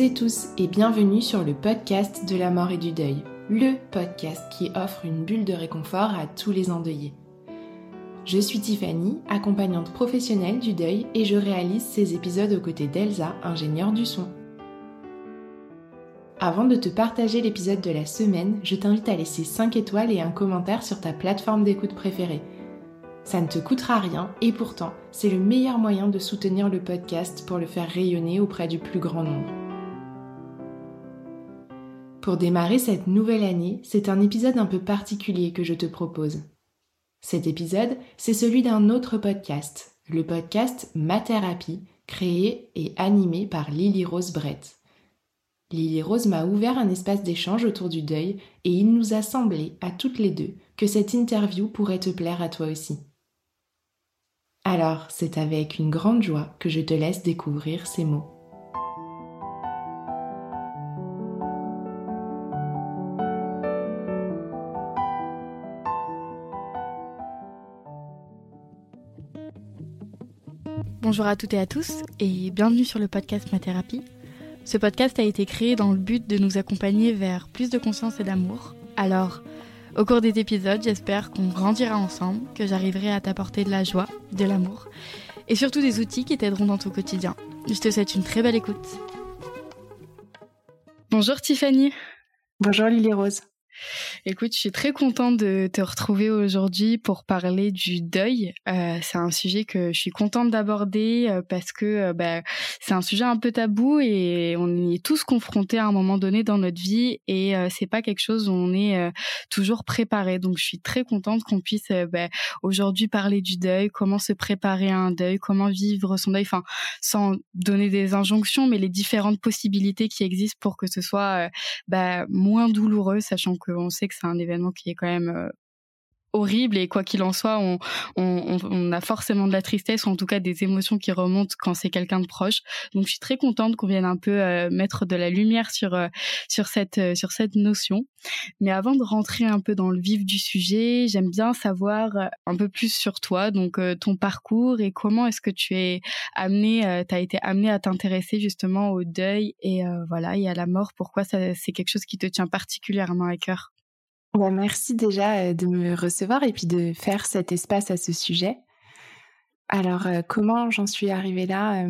Et tous et bienvenue sur le podcast de la mort et du deuil, le podcast qui offre une bulle de réconfort à tous les endeuillés. Je suis Tiffany, accompagnante professionnelle du deuil et je réalise ces épisodes aux côtés d'Elsa, ingénieure du son. Avant de te partager l'épisode de la semaine, je t'invite à laisser 5 étoiles et un commentaire sur ta plateforme d'écoute préférée. Ça ne te coûtera rien et pourtant, c'est le meilleur moyen de soutenir le podcast pour le faire rayonner auprès du plus grand nombre. Pour démarrer cette nouvelle année, c'est un épisode un peu particulier que je te propose. Cet épisode, c'est celui d'un autre podcast, le podcast Ma Thérapie, créé et animé par Lily Rose Brett. Lily Rose m'a ouvert un espace d'échange autour du deuil et il nous a semblé, à toutes les deux, que cette interview pourrait te plaire à toi aussi. Alors, c'est avec une grande joie que je te laisse découvrir ces mots. Bonjour à toutes et à tous et bienvenue sur le podcast Ma Thérapie. Ce podcast a été créé dans le but de nous accompagner vers plus de conscience et d'amour. Alors, au cours des épisodes, j'espère qu'on grandira ensemble, que j'arriverai à t'apporter de la joie, de l'amour et surtout des outils qui t'aideront dans ton quotidien. Je te souhaite une très belle écoute. Bonjour Tiffany. Bonjour Lily Rose. Écoute, je suis très contente de te retrouver aujourd'hui pour parler du deuil. Euh, c'est un sujet que je suis contente d'aborder euh, parce que euh, bah, c'est un sujet un peu tabou et on est tous confrontés à un moment donné dans notre vie et c'est pas quelque chose où on est toujours préparé. Donc je suis très contente qu'on puisse bah, aujourd'hui parler du deuil, comment se préparer à un deuil, comment vivre son deuil, enfin sans donner des injonctions, mais les différentes possibilités qui existent pour que ce soit bah, moins douloureux, sachant que on sait que c'est un événement qui est quand même euh, horrible et quoi qu'il en soit, on, on, on, a forcément de la tristesse ou en tout cas des émotions qui remontent quand c'est quelqu'un de proche. Donc je suis très contente qu'on vienne un peu euh, mettre de la lumière sur euh, sur cette sur cette notion. Mais avant de rentrer un peu dans le vif du sujet, j'aime bien savoir un peu plus sur toi, donc ton parcours et comment est-ce que tu es amené, tu as été amené à t'intéresser justement au deuil et voilà et à la mort. Pourquoi c'est quelque chose qui te tient particulièrement à cœur? Bah, merci déjà de me recevoir et puis de faire cet espace à ce sujet. Alors, comment j'en suis arrivée là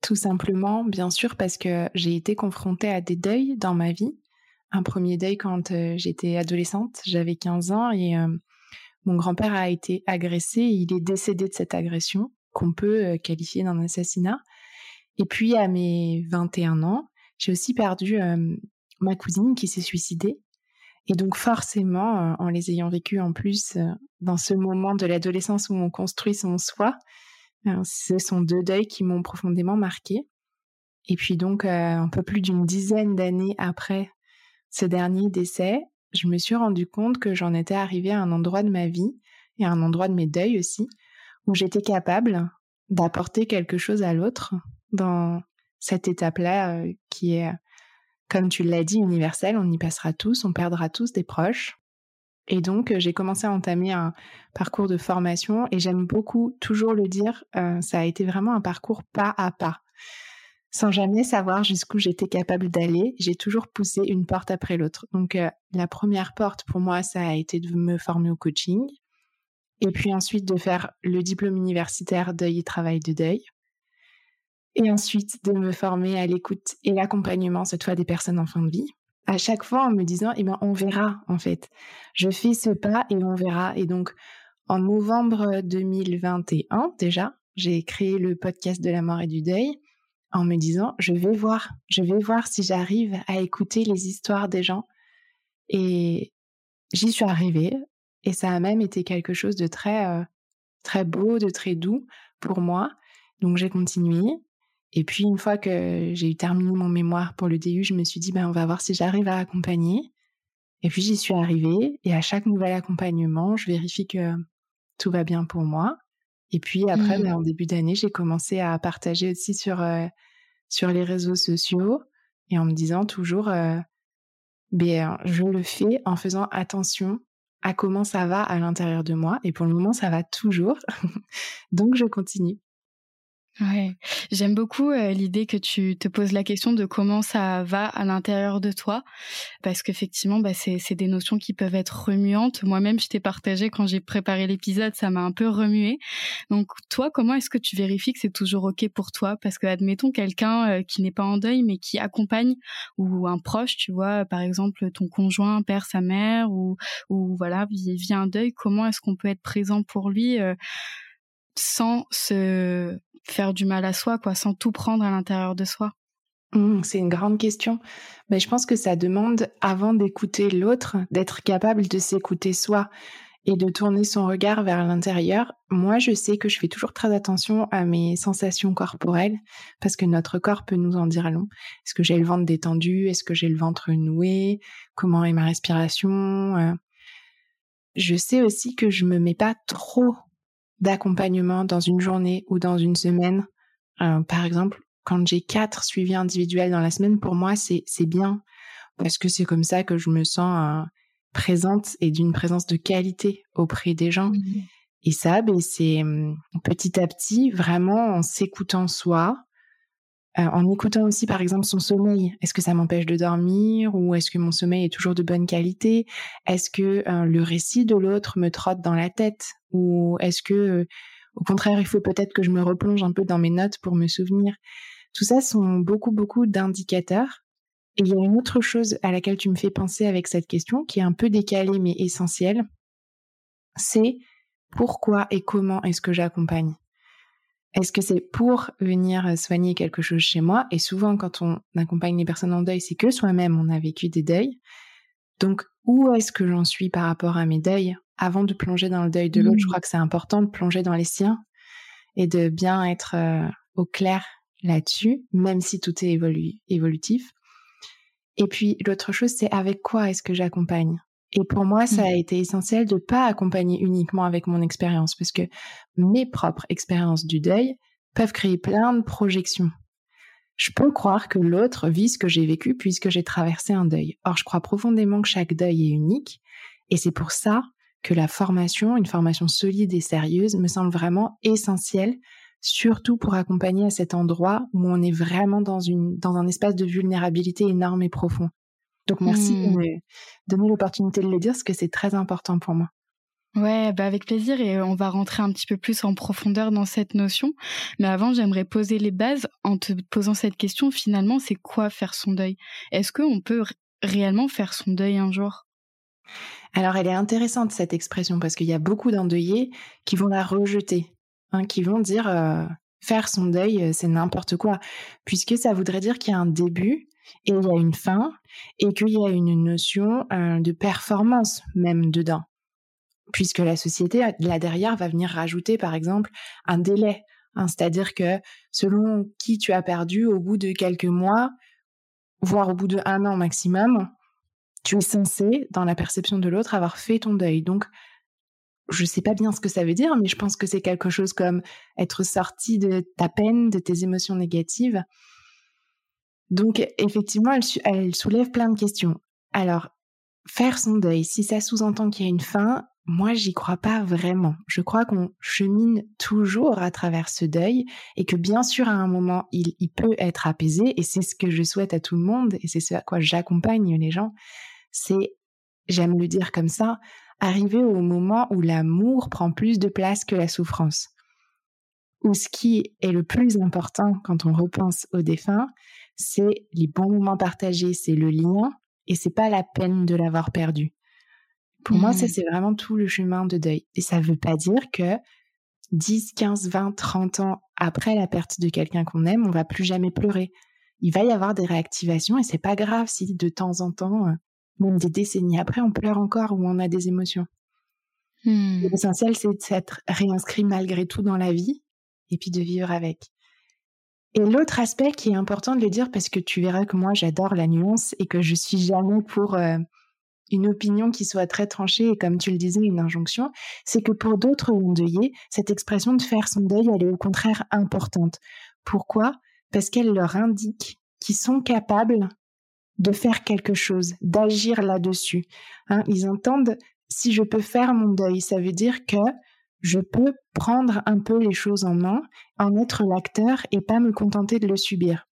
Tout simplement, bien sûr, parce que j'ai été confrontée à des deuils dans ma vie. Un premier deuil quand j'étais adolescente, j'avais 15 ans et mon grand-père a été agressé. il est décédé de cette agression qu'on peut qualifier d'un assassinat. Et puis, à mes 21 ans, j'ai aussi perdu ma cousine qui s'est suicidée. Et donc forcément, euh, en les ayant vécus en plus euh, dans ce moment de l'adolescence où on construit son soi, euh, ce sont deux deuils qui m'ont profondément marqué. Et puis donc, un peu plus d'une dizaine d'années après ce dernier décès, je me suis rendu compte que j'en étais arrivée à un endroit de ma vie et à un endroit de mes deuils aussi, où j'étais capable d'apporter quelque chose à l'autre dans cette étape-là qui est comme tu l'as dit, universel, on y passera tous, on perdra tous des proches. Et donc, euh, j'ai commencé à entamer un parcours de formation et j'aime beaucoup toujours le dire, euh, ça a été vraiment un parcours pas à pas. Sans jamais savoir jusqu'où j'étais capable d'aller, j'ai toujours poussé une porte après l'autre. Donc, euh, la première porte pour moi, ça a été de me former au coaching et puis ensuite de faire le diplôme universitaire deuil et travail de deuil. Et ensuite de me former à l'écoute et l'accompagnement, cette fois des personnes en fin de vie. À chaque fois en me disant, eh ben, on verra en fait. Je fais ce pas et on verra. Et donc, en novembre 2021, déjà, j'ai créé le podcast de la mort et du deuil en me disant, je vais voir, je vais voir si j'arrive à écouter les histoires des gens. Et j'y suis arrivée. Et ça a même été quelque chose de très, euh, très beau, de très doux pour moi. Donc j'ai continué. Et puis une fois que j'ai eu terminé mon mémoire pour le DU, je me suis dit, ben, on va voir si j'arrive à accompagner. Et puis j'y suis arrivée. Et à chaque nouvel accompagnement, je vérifie que tout va bien pour moi. Et puis après, mmh. ben, en début d'année, j'ai commencé à partager aussi sur, euh, sur les réseaux sociaux et en me disant toujours, euh, ben, je le fais en faisant attention à comment ça va à l'intérieur de moi. Et pour le moment, ça va toujours. Donc, je continue. Ouais, j'aime beaucoup euh, l'idée que tu te poses la question de comment ça va à l'intérieur de toi, parce qu'effectivement, bah, c'est des notions qui peuvent être remuantes. Moi-même, je t'ai partagé quand j'ai préparé l'épisode, ça m'a un peu remué. Donc, toi, comment est-ce que tu vérifies que c'est toujours ok pour toi? Parce que, admettons quelqu'un euh, qui n'est pas en deuil, mais qui accompagne ou un proche, tu vois, par exemple ton conjoint perd sa mère ou ou voilà, il vit un deuil. Comment est-ce qu'on peut être présent pour lui euh, sans se faire du mal à soi, quoi, sans tout prendre à l'intérieur de soi mmh, C'est une grande question. Mais je pense que ça demande, avant d'écouter l'autre, d'être capable de s'écouter soi et de tourner son regard vers l'intérieur. Moi, je sais que je fais toujours très attention à mes sensations corporelles parce que notre corps peut nous en dire long. Est-ce que j'ai le ventre détendu? Est-ce que j'ai le ventre noué? Comment est ma respiration? Euh? Je sais aussi que je me mets pas trop d'accompagnement dans une journée ou dans une semaine. Euh, par exemple, quand j'ai quatre suivis individuels dans la semaine, pour moi, c'est bien parce que c'est comme ça que je me sens euh, présente et d'une présence de qualité auprès des gens. Mmh et ça, ben, c'est hum, petit à petit, vraiment en s'écoutant soi, euh, en écoutant aussi par exemple son sommeil. Est-ce que ça m'empêche de dormir ou est-ce que mon sommeil est toujours de bonne qualité? Est-ce que euh, le récit de l'autre me trotte dans la tête ou est-ce que euh, au contraire il faut peut-être que je me replonge un peu dans mes notes pour me souvenir? Tout ça sont beaucoup beaucoup d'indicateurs. Et il y a une autre chose à laquelle tu me fais penser avec cette question qui est un peu décalée mais essentielle, c'est pourquoi et comment est-ce que j'accompagne? Est-ce que c'est pour venir euh, soigner quelque chose chez moi? Et souvent, quand on accompagne les personnes en deuil, c'est que soi-même, on a vécu des deuils. Donc, où est-ce que j'en suis par rapport à mes deuils? Avant de plonger dans le deuil de l'autre, je mmh. crois que c'est important de plonger dans les siens et de bien être euh, au clair là-dessus, même si tout est évolutif. Et puis, l'autre chose, c'est avec quoi est-ce que j'accompagne? Et pour moi, ça a mmh. été essentiel de pas accompagner uniquement avec mon expérience, parce que mes propres expériences du deuil peuvent créer plein de projections. Je peux croire que l'autre vit ce que j'ai vécu puisque j'ai traversé un deuil. Or, je crois profondément que chaque deuil est unique, et c'est pour ça que la formation, une formation solide et sérieuse, me semble vraiment essentielle, surtout pour accompagner à cet endroit où on est vraiment dans, une, dans un espace de vulnérabilité énorme et profond. Donc merci de mmh. me donner l'opportunité de le dire, parce que c'est très important pour moi. Ouais, bah avec plaisir et on va rentrer un petit peu plus en profondeur dans cette notion. Mais avant, j'aimerais poser les bases en te posant cette question. Finalement, c'est quoi faire son deuil? Est-ce qu'on peut réellement faire son deuil un jour? Alors, elle est intéressante cette expression parce qu'il y a beaucoup d'endeuillés qui vont la rejeter, hein, qui vont dire euh, faire son deuil, euh, c'est n'importe quoi, puisque ça voudrait dire qu'il y a un début et il y a une fin et qu'il y a une notion euh, de performance même dedans. Puisque la société, là derrière, va venir rajouter, par exemple, un délai. Hein, c'est-à-dire que selon qui tu as perdu, au bout de quelques mois, voire au bout de un an maximum, tu es censé, dans la perception de l'autre, avoir fait ton deuil. Donc, je ne sais pas bien ce que ça veut dire, mais je pense que c'est quelque chose comme être sorti de ta peine, de tes émotions négatives, donc, effectivement, elle, soulève plein de questions. Alors, faire son deuil, si ça sous-entend qu'il y a une fin, moi, j'y crois pas vraiment. Je crois qu'on chemine toujours à travers ce deuil et que bien sûr, à un moment, il, peut être apaisé et c'est ce que je souhaite à tout le monde et c'est ce à quoi j'accompagne les gens. C'est, j'aime le dire comme ça, arriver au moment où l'amour prend plus de place que la souffrance. où ce qui est le plus important quand on repense au défunt, c'est les bons moments partagés, c'est le lien, et c'est pas la peine de l'avoir perdu. Pour moi, ça, mmh. c'est vraiment tout le chemin de deuil. Et ça veut pas dire que 10, 15, 20, 30 ans après la perte de quelqu'un qu'on aime, on va plus jamais pleurer. Il va y avoir des réactivations et c'est pas grave si de temps en temps, euh, même des décennies après, on pleure encore ou on a des émotions. Mmh. L'essentiel, c'est de s'être réinscrit malgré tout dans la vie et puis de vivre avec. Et l'autre aspect qui est important de le dire, parce que tu verras que moi j'adore la nuance et que je suis jamais pour euh, une opinion qui soit très tranchée et comme tu le disais, une injonction, c'est que pour d'autres endeuillés, cette expression de faire son deuil, elle est au contraire importante. Pourquoi? Parce qu'elle leur indique qu'ils sont capables de faire quelque chose, d'agir là-dessus. Hein, ils entendent si je peux faire mon deuil, ça veut dire que je peux prendre un peu les choses en main, en être l'acteur et pas me contenter de le subir.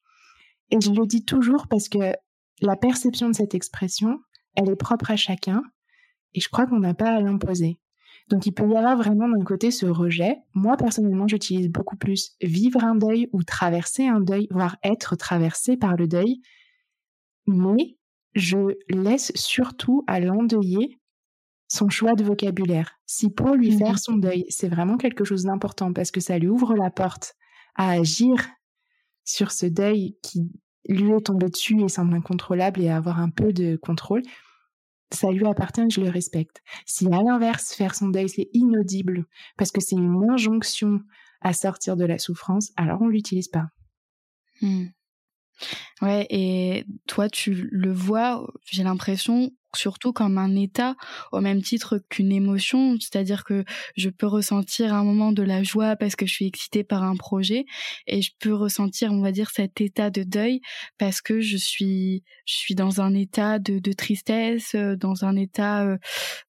Et je le dis toujours parce que la perception de cette expression, elle est propre à chacun et je crois qu'on n'a pas à l'imposer. Donc il peut y avoir vraiment d'un côté ce rejet. Moi personnellement, j'utilise beaucoup plus vivre un deuil ou traverser un deuil, voire être traversé par le deuil. Mais je laisse surtout à l'endeuillé son choix de vocabulaire. Si pour lui mmh faire son deuil, c'est vraiment quelque chose d'important parce que ça lui ouvre la porte à agir sur ce deuil qui lui est tombé dessus et semble incontrôlable et avoir un peu de contrôle, ça lui appartient, je le respecte. Si à l'inverse, faire son deuil, c'est inaudible parce que c'est une injonction à sortir de la souffrance, alors on l'utilise pas. Mmh. Ouais, et toi, tu le vois, j'ai l'impression, surtout comme un état au même titre qu'une émotion, c'est-à-dire que je peux ressentir un moment de la joie parce que je suis excitée par un projet et je peux ressentir, on va dire, cet état de deuil parce que je suis, je suis dans un état de, tristesse, euh, dans un état, euh,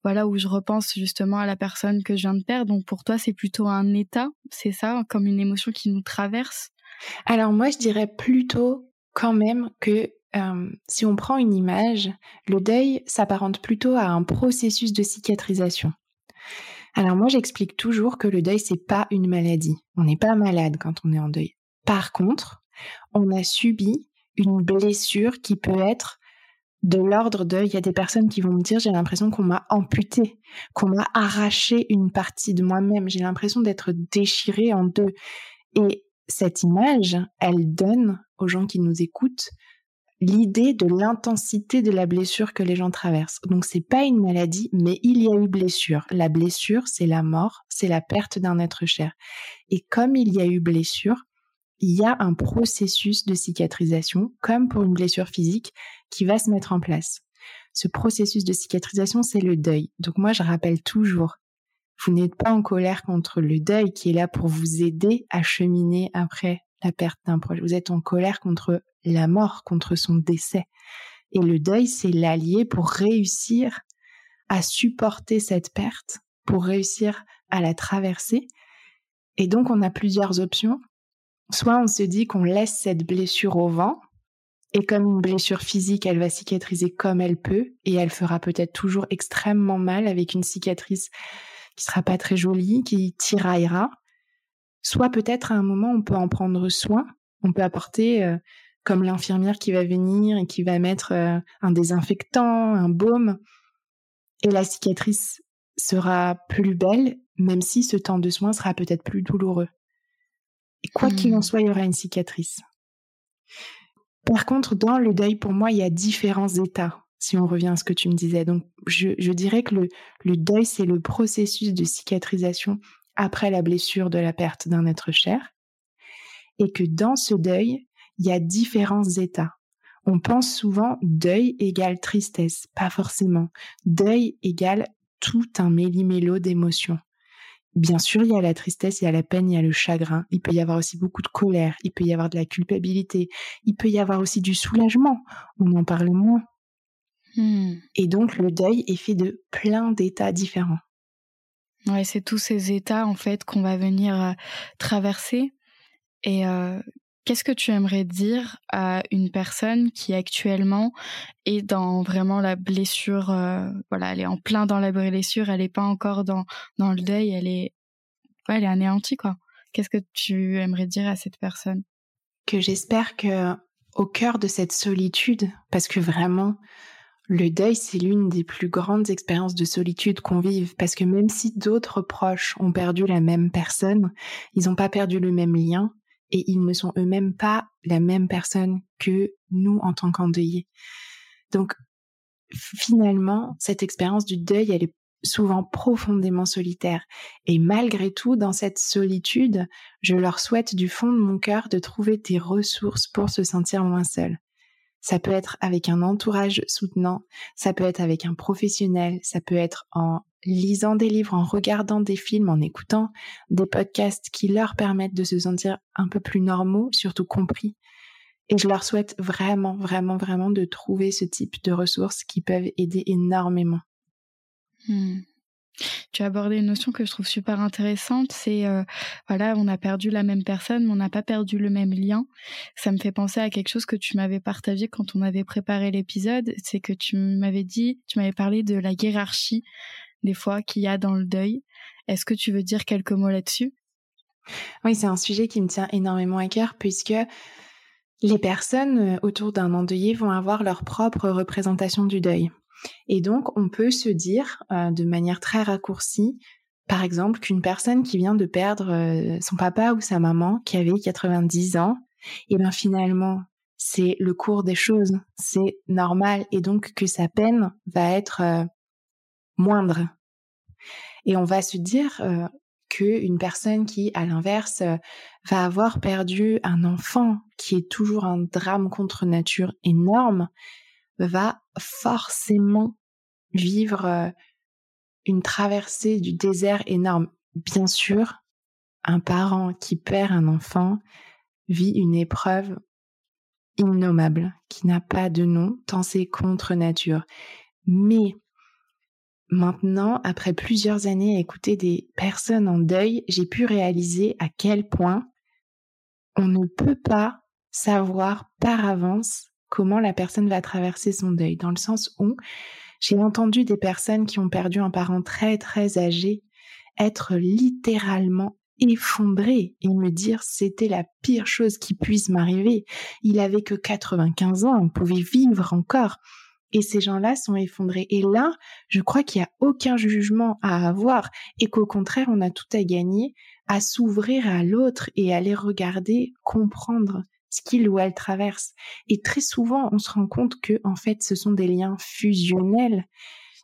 voilà, où je repense justement à la personne que je viens de perdre. Donc pour toi, c'est plutôt un état, c'est ça, comme une émotion qui nous traverse? Alors moi, je dirais plutôt quand même que si on prend une image, le deuil s'apparente plutôt à un processus de cicatrisation. Alors moi j'explique toujours que le deuil c'est pas une maladie. On n'est pas malade quand on est en deuil. Par contre, on a subi une blessure qui peut être de l'ordre de, il y a des personnes qui vont me dire j'ai l'impression qu'on m'a amputé, qu'on m'a arraché une partie de moi-même, j'ai l'impression d'être déchirée en deux. Et cette image, elle donne aux gens qui nous écoutent l'idée de l'intensité de la blessure que les gens traversent. Donc c'est pas une maladie, mais il y a eu blessure. La blessure, c'est la mort, c'est la perte d'un être cher. Et comme il y a eu blessure, il y a un processus de cicatrisation, comme pour une blessure physique, qui va se mettre en place. Ce processus de cicatrisation, c'est le deuil. Donc moi, je rappelle toujours, vous n'êtes pas en colère contre le deuil qui est là pour vous aider à cheminer après la perte d'un proche. Vous êtes en colère contre la mort, contre son décès. Et le deuil, c'est l'allié pour réussir à supporter cette perte, pour réussir à la traverser. Et donc, on a plusieurs options. Soit on se dit qu'on laisse cette blessure au vent, et comme une blessure physique, elle va cicatriser comme elle peut, et elle fera peut-être toujours extrêmement mal avec une cicatrice qui sera pas très jolie, qui tiraillera. Soit peut-être à un moment, on peut en prendre soin, on peut apporter, euh, comme l'infirmière qui va venir et qui va mettre euh, un désinfectant, un baume, et la cicatrice sera plus belle, même si ce temps de soin sera peut-être plus douloureux. Et quoi qu'il en mmh. soit, il y aura une cicatrice. Par contre, dans le deuil, pour moi, il y a différents états, si on revient à ce que tu me disais. Donc, je, je dirais que le, le deuil, c'est le processus de cicatrisation après la blessure de la perte d'un être cher, et que dans ce deuil, il y a différents états. On pense souvent deuil égale tristesse, pas forcément. Deuil égale tout un méli-mélo d'émotions. Bien sûr, il y a la tristesse, il y a la peine, il y a le chagrin. Il peut y avoir aussi beaucoup de colère, il peut y avoir de la culpabilité, il peut y avoir aussi du soulagement. On en parle moins. Hmm. Et donc, le deuil est fait de plein d'états différents. Ouais, c'est tous ces états en fait qu'on va venir euh, traverser. Et euh, qu'est-ce que tu aimerais dire à une personne qui actuellement est dans vraiment la blessure euh, Voilà, elle est en plein dans la blessure, elle n'est pas encore dans dans le deuil, elle est, ouais, elle est anéantie quoi. Qu'est-ce que tu aimerais dire à cette personne? Que j'espère que au cœur de cette solitude, parce que vraiment, le deuil, c'est l'une des plus grandes expériences de solitude qu'on vive, parce que même si d'autres proches ont perdu la même personne, ils n'ont pas perdu le même lien, et ils ne sont eux-mêmes pas la même personne que nous en tant qu'endeuillés. Donc, finalement, cette expérience du deuil, elle est souvent profondément solitaire. Et malgré tout, dans cette solitude, je leur souhaite du fond de mon cœur de trouver des ressources pour se sentir moins seul. Ça peut être avec un entourage soutenant, ça peut être avec un professionnel, ça peut être en lisant des livres, en regardant des films, en écoutant des podcasts qui leur permettent de se sentir un peu plus normaux, surtout compris. Et je leur souhaite vraiment, vraiment, vraiment de trouver ce type de ressources qui peuvent aider énormément. Hmm. Tu as abordé une notion que je trouve super intéressante, c'est euh, voilà, on a perdu la même personne, mais on n'a pas perdu le même lien. Ça me fait penser à quelque chose que tu m'avais partagé quand on avait préparé l'épisode, c'est que tu m'avais dit, tu m'avais parlé de la hiérarchie des fois qu'il y a dans le deuil. Est-ce que tu veux dire quelques mots là-dessus? Oui, c'est un sujet qui me tient énormément à cœur puisque les personnes euh, autour d'un endeuillé vont avoir leur propre représentation du deuil. Et donc, on peut se dire euh, de manière très raccourcie, par exemple, qu'une personne qui vient de perdre euh, son papa ou sa maman, qui avait 90 ans, et eh bien finalement, c'est le cours des choses, c'est normal, et donc que sa peine va être moindre. Et on va se dire euh, qu'une personne qui, à l'inverse, euh, va avoir perdu un enfant, qui est toujours un drame contre nature énorme, va forcément vivre euh, une traversée du désert énorme. Bien sûr, un parent qui perd un enfant vit une épreuve innommable, qui n'a pas de nom, tant c'est contre nature. Mais Maintenant, après plusieurs années à écouter des personnes en deuil, j'ai pu réaliser à quel point on ne peut pas savoir par avance comment la personne va traverser son deuil, dans le sens où j'ai entendu des personnes qui ont perdu un parent très très âgé être littéralement effondrées et me dire c'était la pire chose qui puisse m'arriver. Il avait que 95 ans, on pouvait vivre encore. Et ces gens-là sont effondrés. Et là, je crois qu'il n'y a aucun jugement à avoir et qu'au contraire, on a tout à gagner à s'ouvrir à l'autre et à les regarder, comprendre ce qu'il ou elle traverse. Et très souvent, on se rend compte que, en fait, ce sont des liens fusionnels,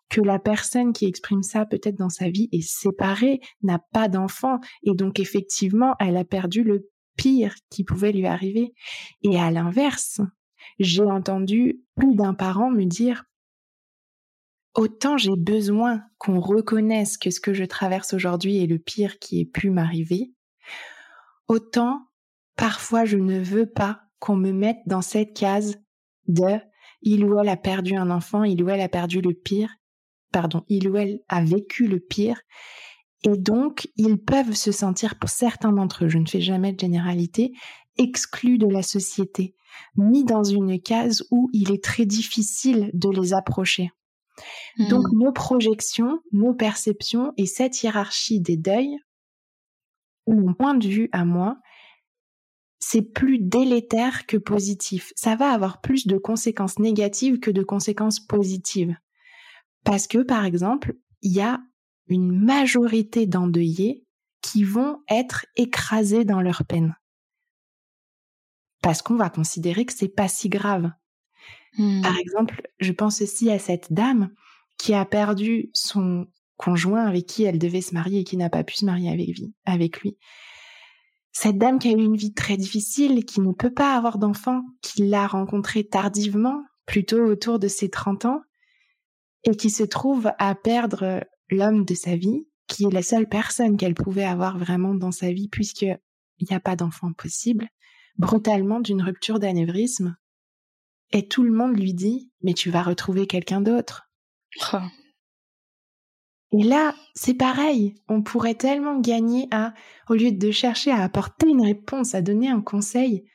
que la personne qui exprime ça peut-être dans sa vie est séparée, n'a pas d'enfant, et donc effectivement, elle a perdu le pire qui pouvait lui arriver. Et à l'inverse, j'ai entendu plus d'un parent me dire Autant j'ai besoin qu'on reconnaisse que ce que je traverse aujourd'hui est le pire qui ait pu m'arriver, autant parfois je ne veux pas qu'on me mette dans cette case de il ou elle a perdu un enfant, il ou elle a perdu le pire, pardon, il ou elle a vécu le pire, et donc ils peuvent se sentir, pour certains d'entre eux, je ne fais jamais de généralité, exclus de la société, mis dans une case où il est très difficile de les approcher. Donc hmm. nos projections, nos perceptions et cette hiérarchie des deuils, mon point de vue à moi, c'est plus délétère que positif. Ça va avoir plus de conséquences négatives que de conséquences positives. Parce que, par exemple, il y a une majorité d'endeuillés qui vont être écrasés dans leur peine parce qu'on va considérer que c'est pas si grave. Hmm. Par exemple, je pense aussi à cette dame qui a perdu son conjoint avec qui elle devait se marier et qui n'a pas pu se marier avec, avec lui. Cette dame qui a eu une vie très difficile, qui ne peut pas avoir d'enfant, qui l'a rencontré tardivement, plutôt autour de ses 30 ans, et qui se trouve à perdre l'homme de sa vie, qui est la seule personne qu'elle pouvait avoir vraiment dans sa vie puisqu'il n'y a pas d'enfant possible brutalement d'une rupture d'anévrisme. Et tout le monde lui dit, mais tu vas retrouver quelqu'un d'autre. Oh. Et là, c'est pareil. On pourrait tellement gagner à, au lieu de chercher à apporter une réponse, à donner un conseil,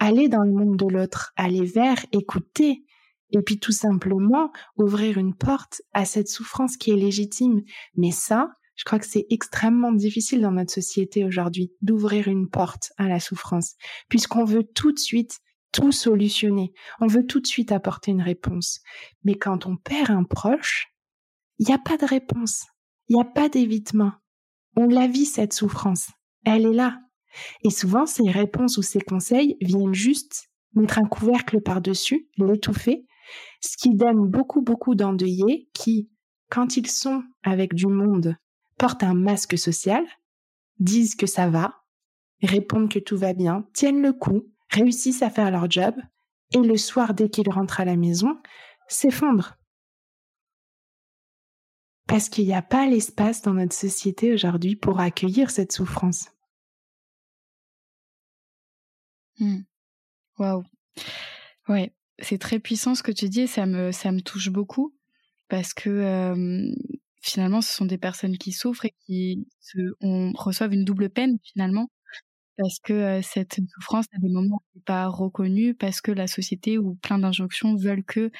aller dans le monde de l'autre, aller vers, écouter, et puis tout simplement ouvrir une porte à cette souffrance qui est légitime. Mais ça, Je crois que c'est extrêmement difficile dans notre société aujourd'hui d'ouvrir une porte à la souffrance, puisqu'on veut tout de suite tout solutionner, on veut tout de suite apporter une réponse. Mais quand on perd un proche, il n'y a pas de réponse, il n'y a pas d'évitement. On la vit cette souffrance, elle est là. Et souvent, ces réponses ou ces conseils viennent juste mettre un couvercle par-dessus, l'étouffer, ce qui donne beaucoup, beaucoup d'endeuillés qui, quand ils sont avec du monde, portent un masque social, disent que ça va, répondent que tout va bien, tiennent le coup, réussissent à faire leur job, et le soir, dès qu'ils rentrent à la maison, s'effondrent. Parce qu'il n'y a pas l'espace dans notre société aujourd'hui pour accueillir cette souffrance? Mmh. Waouh. Ouais, c'est très puissant ce que tu dis ça me, touche beaucoup parce que finalement, ce sont des personnes qui souffrent et qui reçoivent une double peine finalement parce que cette souffrance à des moments n'est pas reconnue parce que la société ou plein d'injonctions veulent que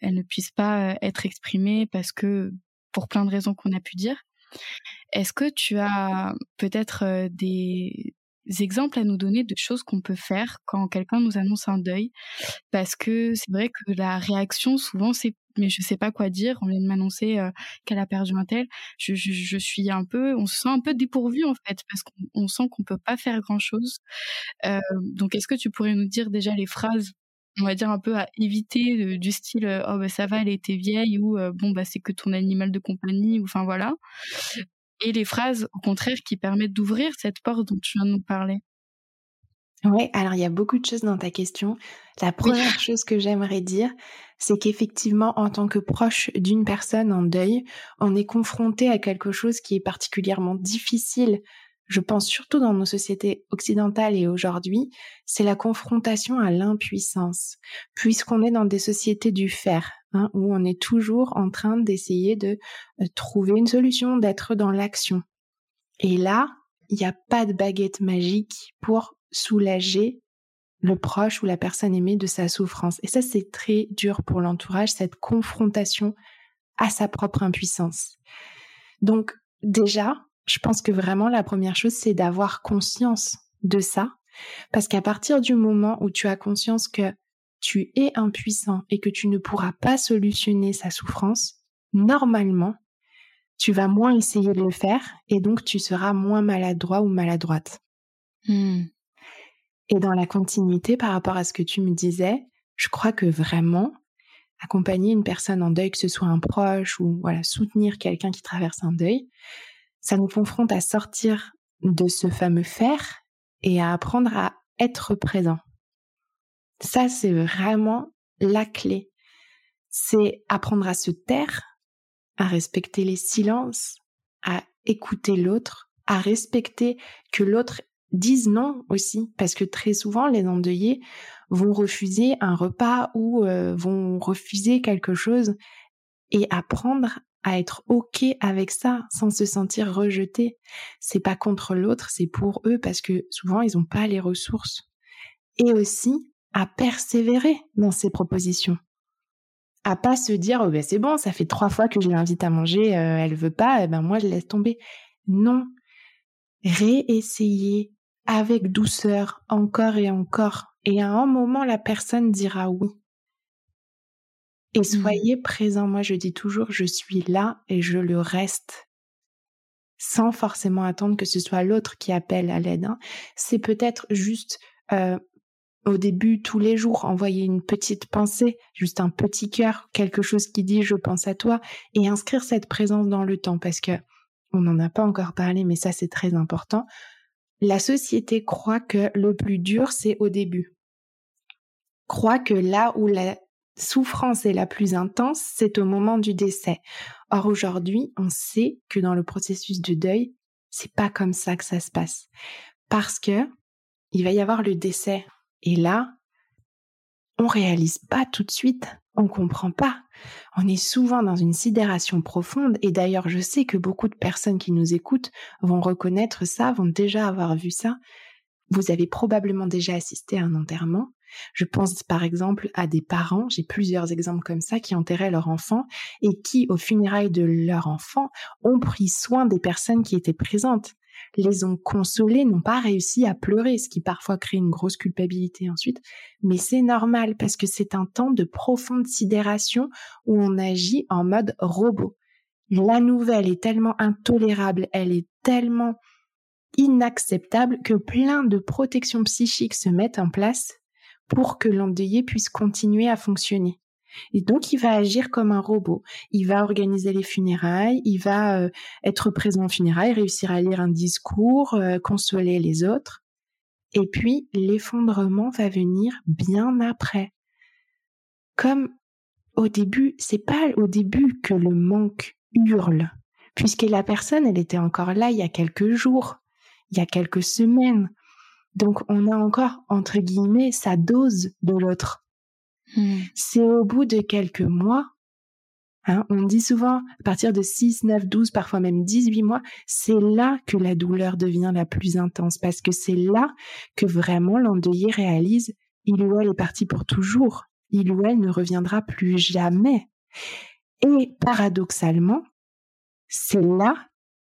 elle ne puisse pas être exprimée parce que pour plein de raisons qu'on a pu dire. Est-ce que tu as peut-être des, exemples à nous donner de choses qu'on peut faire quand quelqu'un nous annonce un deuil? Parce que c'est vrai que la réaction, souvent, c'est mais je sais pas quoi dire. On vient de m'annoncer euh, qu'elle a perdu un tel. Je, suis un peu, on se sent un peu dépourvu en fait parce qu'on sent qu'on peut pas faire grand chose. Euh, donc, est-ce que tu pourrais nous dire déjà les phrases, on va dire un peu à éviter du style oh bah ça va, elle était vieille ou bon bah c'est que ton animal de compagnie ou enfin voilà. Et les phrases, au contraire, qui permettent d'ouvrir cette porte dont tu viens de nous parler. Oui, alors il y a beaucoup de choses dans ta question. La première chose que j'aimerais dire, c'est qu'effectivement, en tant que proche d'une personne en deuil, on est confronté à quelque chose qui est particulièrement difficile je pense surtout dans nos sociétés occidentales et aujourd'hui, c'est la confrontation à l'impuissance, puisqu'on est dans des sociétés du faire, hein, où on est toujours en train d'essayer de euh, trouver une solution, d'être dans l'action. Et là, il n'y a pas de baguette magique pour soulager le proche ou la personne aimée de sa souffrance. Et ça, c'est très dur pour l'entourage, cette confrontation à sa propre impuissance. Donc, déjà, je pense que vraiment la première chose, c'est d'avoir conscience de ça. Parce qu'à partir du moment où tu as conscience que tu es impuissant et que tu ne pourras pas solutionner sa souffrance, normalement, tu vas moins essayer de le faire et donc tu seras moins maladroit ou maladroite. Hmm. Et dans la continuité par rapport à ce que tu me disais, je crois que vraiment, accompagner une personne en deuil, que ce soit un proche ou voilà, soutenir quelqu'un qui traverse un deuil, ça nous confronte à sortir de ce fameux faire et à apprendre à être présent. Ça, c'est vraiment la clé. C'est apprendre à se taire, à respecter les silences, à écouter l'autre, à respecter que l'autre dise non aussi, parce que très souvent, les endeuillés vont refuser un repas ou euh, vont refuser quelque chose et apprendre à être ok avec ça sans se sentir rejeté. C'est pas contre l'autre, c'est pour eux parce que souvent ils n'ont pas les ressources. Et aussi à persévérer dans ces propositions. À pas se dire oh ben c'est bon, ça fait trois fois que je l'invite à manger, euh, elle veut pas, eh ben moi je laisse tomber. Non, réessayer avec douceur encore et encore. Et à un moment la personne dira oui. Et mmh. soyez présent. Moi, je dis toujours, je suis là et je le reste. Sans forcément attendre que ce soit l'autre qui appelle à l'aide. Hein. C'est peut-être juste euh, au début, tous les jours, envoyer une petite pensée, juste un petit cœur, quelque chose qui dit je pense à toi, et inscrire cette présence dans le temps, parce que on n'en a pas encore parlé, mais ça c'est très important. La société croit que le plus dur c'est au début. Croit que là où la souffrance est la plus intense, c'est au moment du décès. Or aujourd'hui, on sait que dans le processus de deuil, c'est pas comme ça que ça se passe. Parce que il va y avoir le décès. Et là, on réalise pas tout de suite, on comprend pas. On est souvent dans une sidération profonde et d'ailleurs, je sais que beaucoup de personnes qui nous écoutent vont reconnaître ça, vont déjà avoir vu ça. Vous avez probablement déjà assisté à un enterrement Je pense par exemple à des parents, j'ai plusieurs exemples comme ça, qui enterraient leur enfant et qui, au funérailles de leur enfant, ont pris soin des personnes qui étaient présentes, les ont consolés, n'ont pas réussi à pleurer, ce qui parfois crée une grosse culpabilité ensuite. Mais c'est normal parce que c'est un temps de profonde sidération où on agit en mode robot. La nouvelle est tellement intolérable, elle est tellement inacceptable que plein de protections psychiques se mettent en place pour que l'endeuillé puisse continuer à fonctionner. Et donc, il va agir comme un robot. Il va organiser les funérailles, il va euh, être présent aux funérailles, réussir à lire un discours, euh, consoler les autres. Et puis, l'effondrement va venir bien après. Comme au début, c'est pas au début que le manque hurle, puisque la personne, elle était encore là il y a quelques jours, il y a quelques semaines. Donc, on a encore, entre guillemets, sa dose de l'autre. Hmm. C'est au bout de quelques mois, hein, on dit souvent à partir de 6, 9, 12, parfois même 18 mois, c'est là que la douleur devient la plus intense parce que c'est là que vraiment l'endeuillé réalise il ou elle est parti pour toujours, il ou elle ne reviendra plus jamais. Et paradoxalement, c'est là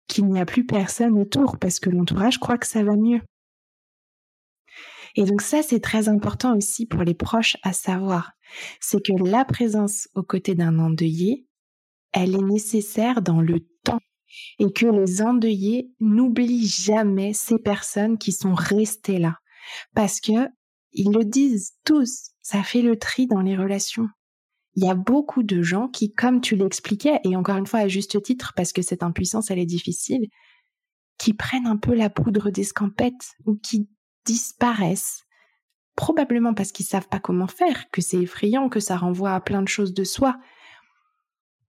qu'il n'y a plus personne autour parce que l'entourage croit que ça va mieux. Et donc ça, c'est très important aussi pour les proches à savoir. C'est que la présence aux côtés d'un endeuillé, elle est nécessaire dans le temps et que les endeuillés n'oublient jamais ces personnes qui sont restées là. Parce que ils le disent tous, ça fait le tri dans les relations. Il y a beaucoup de gens qui, comme tu l'expliquais, et encore une fois à juste titre, parce que cette impuissance, elle est difficile, qui prennent un peu la poudre d'escampette ou qui disparaissent. Probablement parce qu'ils savent pas comment faire, que c'est effrayant, que ça renvoie à plein de choses de soi.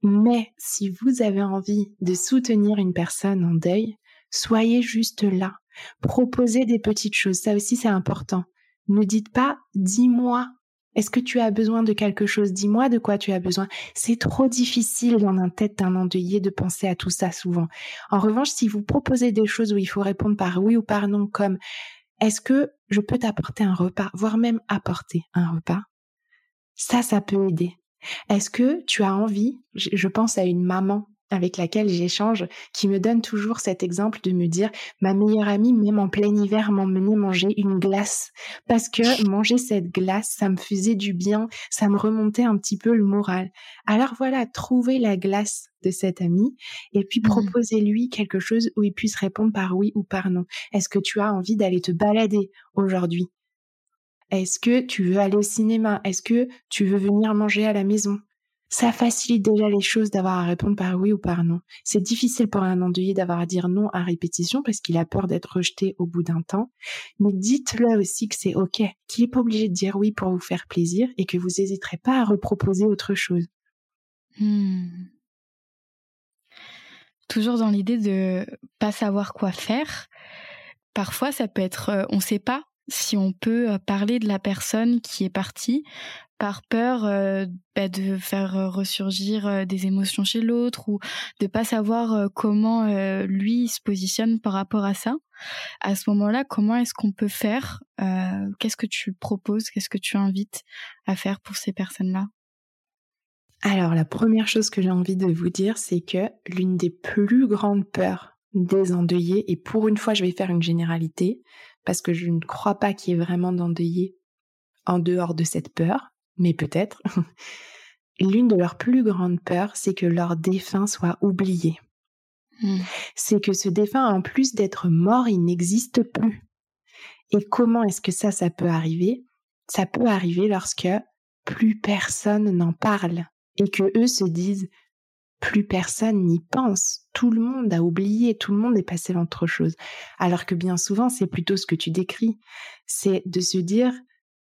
Mais si vous avez envie de soutenir une personne en deuil, soyez juste là. Proposez des petites choses. Ça aussi, c'est important. Ne dites pas, dis-moi, est-ce que tu as besoin de quelque chose? Dis-moi de quoi tu as besoin. C'est trop difficile dans la tête d'un endeuillé de penser à tout ça souvent. En revanche, si vous proposez des choses où il faut répondre par oui ou par non, comme est-ce que je peux t'apporter un repas, voire même apporter un repas? Ça, ça peut aider. Est-ce que tu as envie, je pense à une maman avec laquelle j'échange, qui me donne toujours cet exemple de me dire ma meilleure amie, même en plein hiver, m'emmenait manger une glace parce que manger cette glace, ça me faisait du bien, ça me remontait un petit peu le moral. Alors voilà, trouver la glace de cet ami et puis mmh. proposer-lui quelque chose où il puisse répondre par oui ou par non. Est-ce que tu as envie d'aller te balader aujourd'hui? Est-ce que tu veux aller au cinéma? Est-ce que tu veux venir manger à la maison? Ça facilite déjà les choses d'avoir à répondre par oui ou par non. C'est difficile pour un endeuillé d'avoir à dire non à répétition parce qu'il a peur d'être rejeté au bout d'un temps. Mais dites-le aussi que c'est ok, qu'il n'est pas obligé de dire oui pour vous faire plaisir et que vous n'hésiterez pas à reproposer autre chose. Hmm. Toujours dans l'idée de pas savoir quoi faire. Parfois, ça peut être, euh, on ne sait pas si on peut euh, parler de la personne qui est partie par peur euh, bah, de faire euh, ressurgir des émotions chez l'autre ou de pas savoir comment lui se positionne par rapport à ça. À ce moment-là, comment est-ce qu'on peut faire Qu'est-ce que tu proposes Qu'est-ce que tu invites à faire pour ces personnes-là? Alors, la première chose que j'ai envie de vous dire, c'est que l'une des plus grandes peurs des endeuillés, et pour une fois, je vais faire une généralité, parce que je ne crois pas qu'il y ait vraiment d'endeuillés en dehors de cette peur, mais peut-être. L'une de leurs plus grandes peurs, c'est que leur défunt soit oublié. Hmm. C'est que ce défunt, en plus d'être mort, il n'existe plus. Et comment est-ce que ça, ça peut arriver? Ça peut arriver lorsque plus personne n'en parle et que eux se disent plus personne n'y pense. Tout le monde a oublié, tout le monde est passé à autre chose. Alors que bien souvent, c'est plutôt ce que tu décris. C'est de se dire,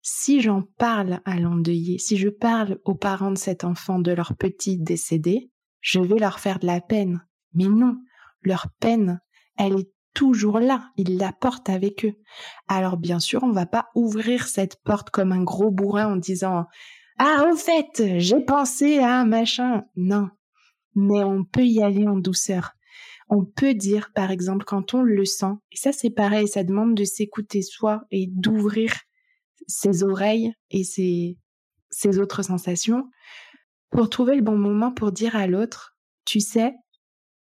si j'en parle à l'endeuillé, si je parle aux parents de cet enfant de leur petit décédé, je vais leur faire de la peine. Mais non, leur peine, elle est toujours là, ils la portent avec eux. Alors bien sûr, on va pas ouvrir cette porte comme un gros bourrin en disant Ah, au fait, j'ai pensé à machin. Non, mais on peut y aller en douceur. On peut dire, par exemple, quand on le sent, et ça c'est pareil, ça demande de s'écouter soi et d'ouvrir ses oreilles et ses, autres sensations pour trouver le bon moment pour dire à l'autre, tu sais,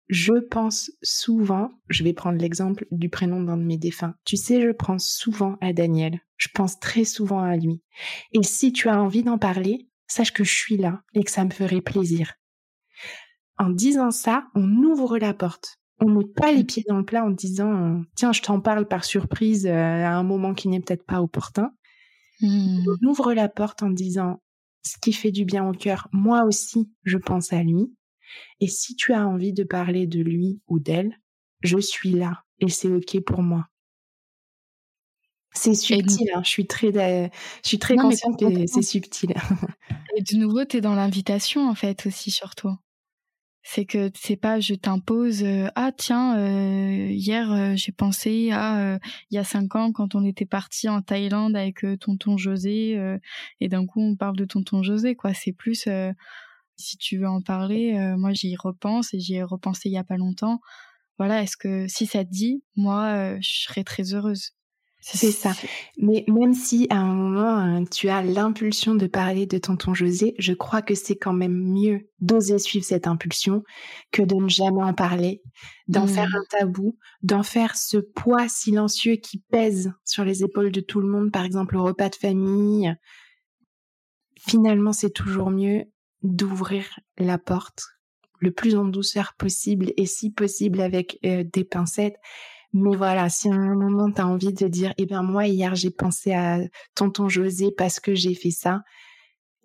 je pense souvent, je vais prendre l'exemple du prénom d'un de mes défunts, tu sais, je pense souvent à Daniel, je pense très souvent à lui. Et si tu as envie d'en parler, sache que je suis là et que ça me ferait plaisir. En disant ça, on ouvre la porte. On met pas les pieds dans le plat en disant tiens, je t'en parle par surprise euh, à un moment qui n'est peut-être pas opportun. Mmh. On ouvre la porte en disant ce qui fait du bien au cœur, moi aussi, je pense à lui. Et si tu as envie de parler de lui ou d'elle, je suis là et c'est ok pour moi. C'est subtil, hein, je suis très, je suis très consciente que c'est subtil. et de nouveau, tu es dans l'invitation en fait aussi surtout. C'est que c'est pas je t'impose euh, ah tiens euh, hier euh, j'ai pensé à il y a cinq ans quand on était parti en Thaïlande avec tonton José et d'un coup on parle de tonton José quoi c'est plus si tu veux en parler, moi j'y repense et j'y ai repensé il y a pas longtemps. Voilà, est-ce que si ça te dit, moi je serais très heureuse. C'est ça. Mais même si à un moment hein, tu as l'impulsion de parler de tonton José, je crois que c'est quand même mieux d'oser suivre cette impulsion que de ne jamais en parler, d'en faire mmh. un tabou, d'en faire ce poids silencieux qui pèse sur les épaules de tout le monde, par exemple au repas de famille. Finalement, c'est toujours mieux d'ouvrir la porte le plus en douceur possible et si possible avec euh, des pincettes. Mais voilà, si à un moment tu as envie de dire, eh bien moi hier j'ai pensé à tonton José parce que j'ai fait ça,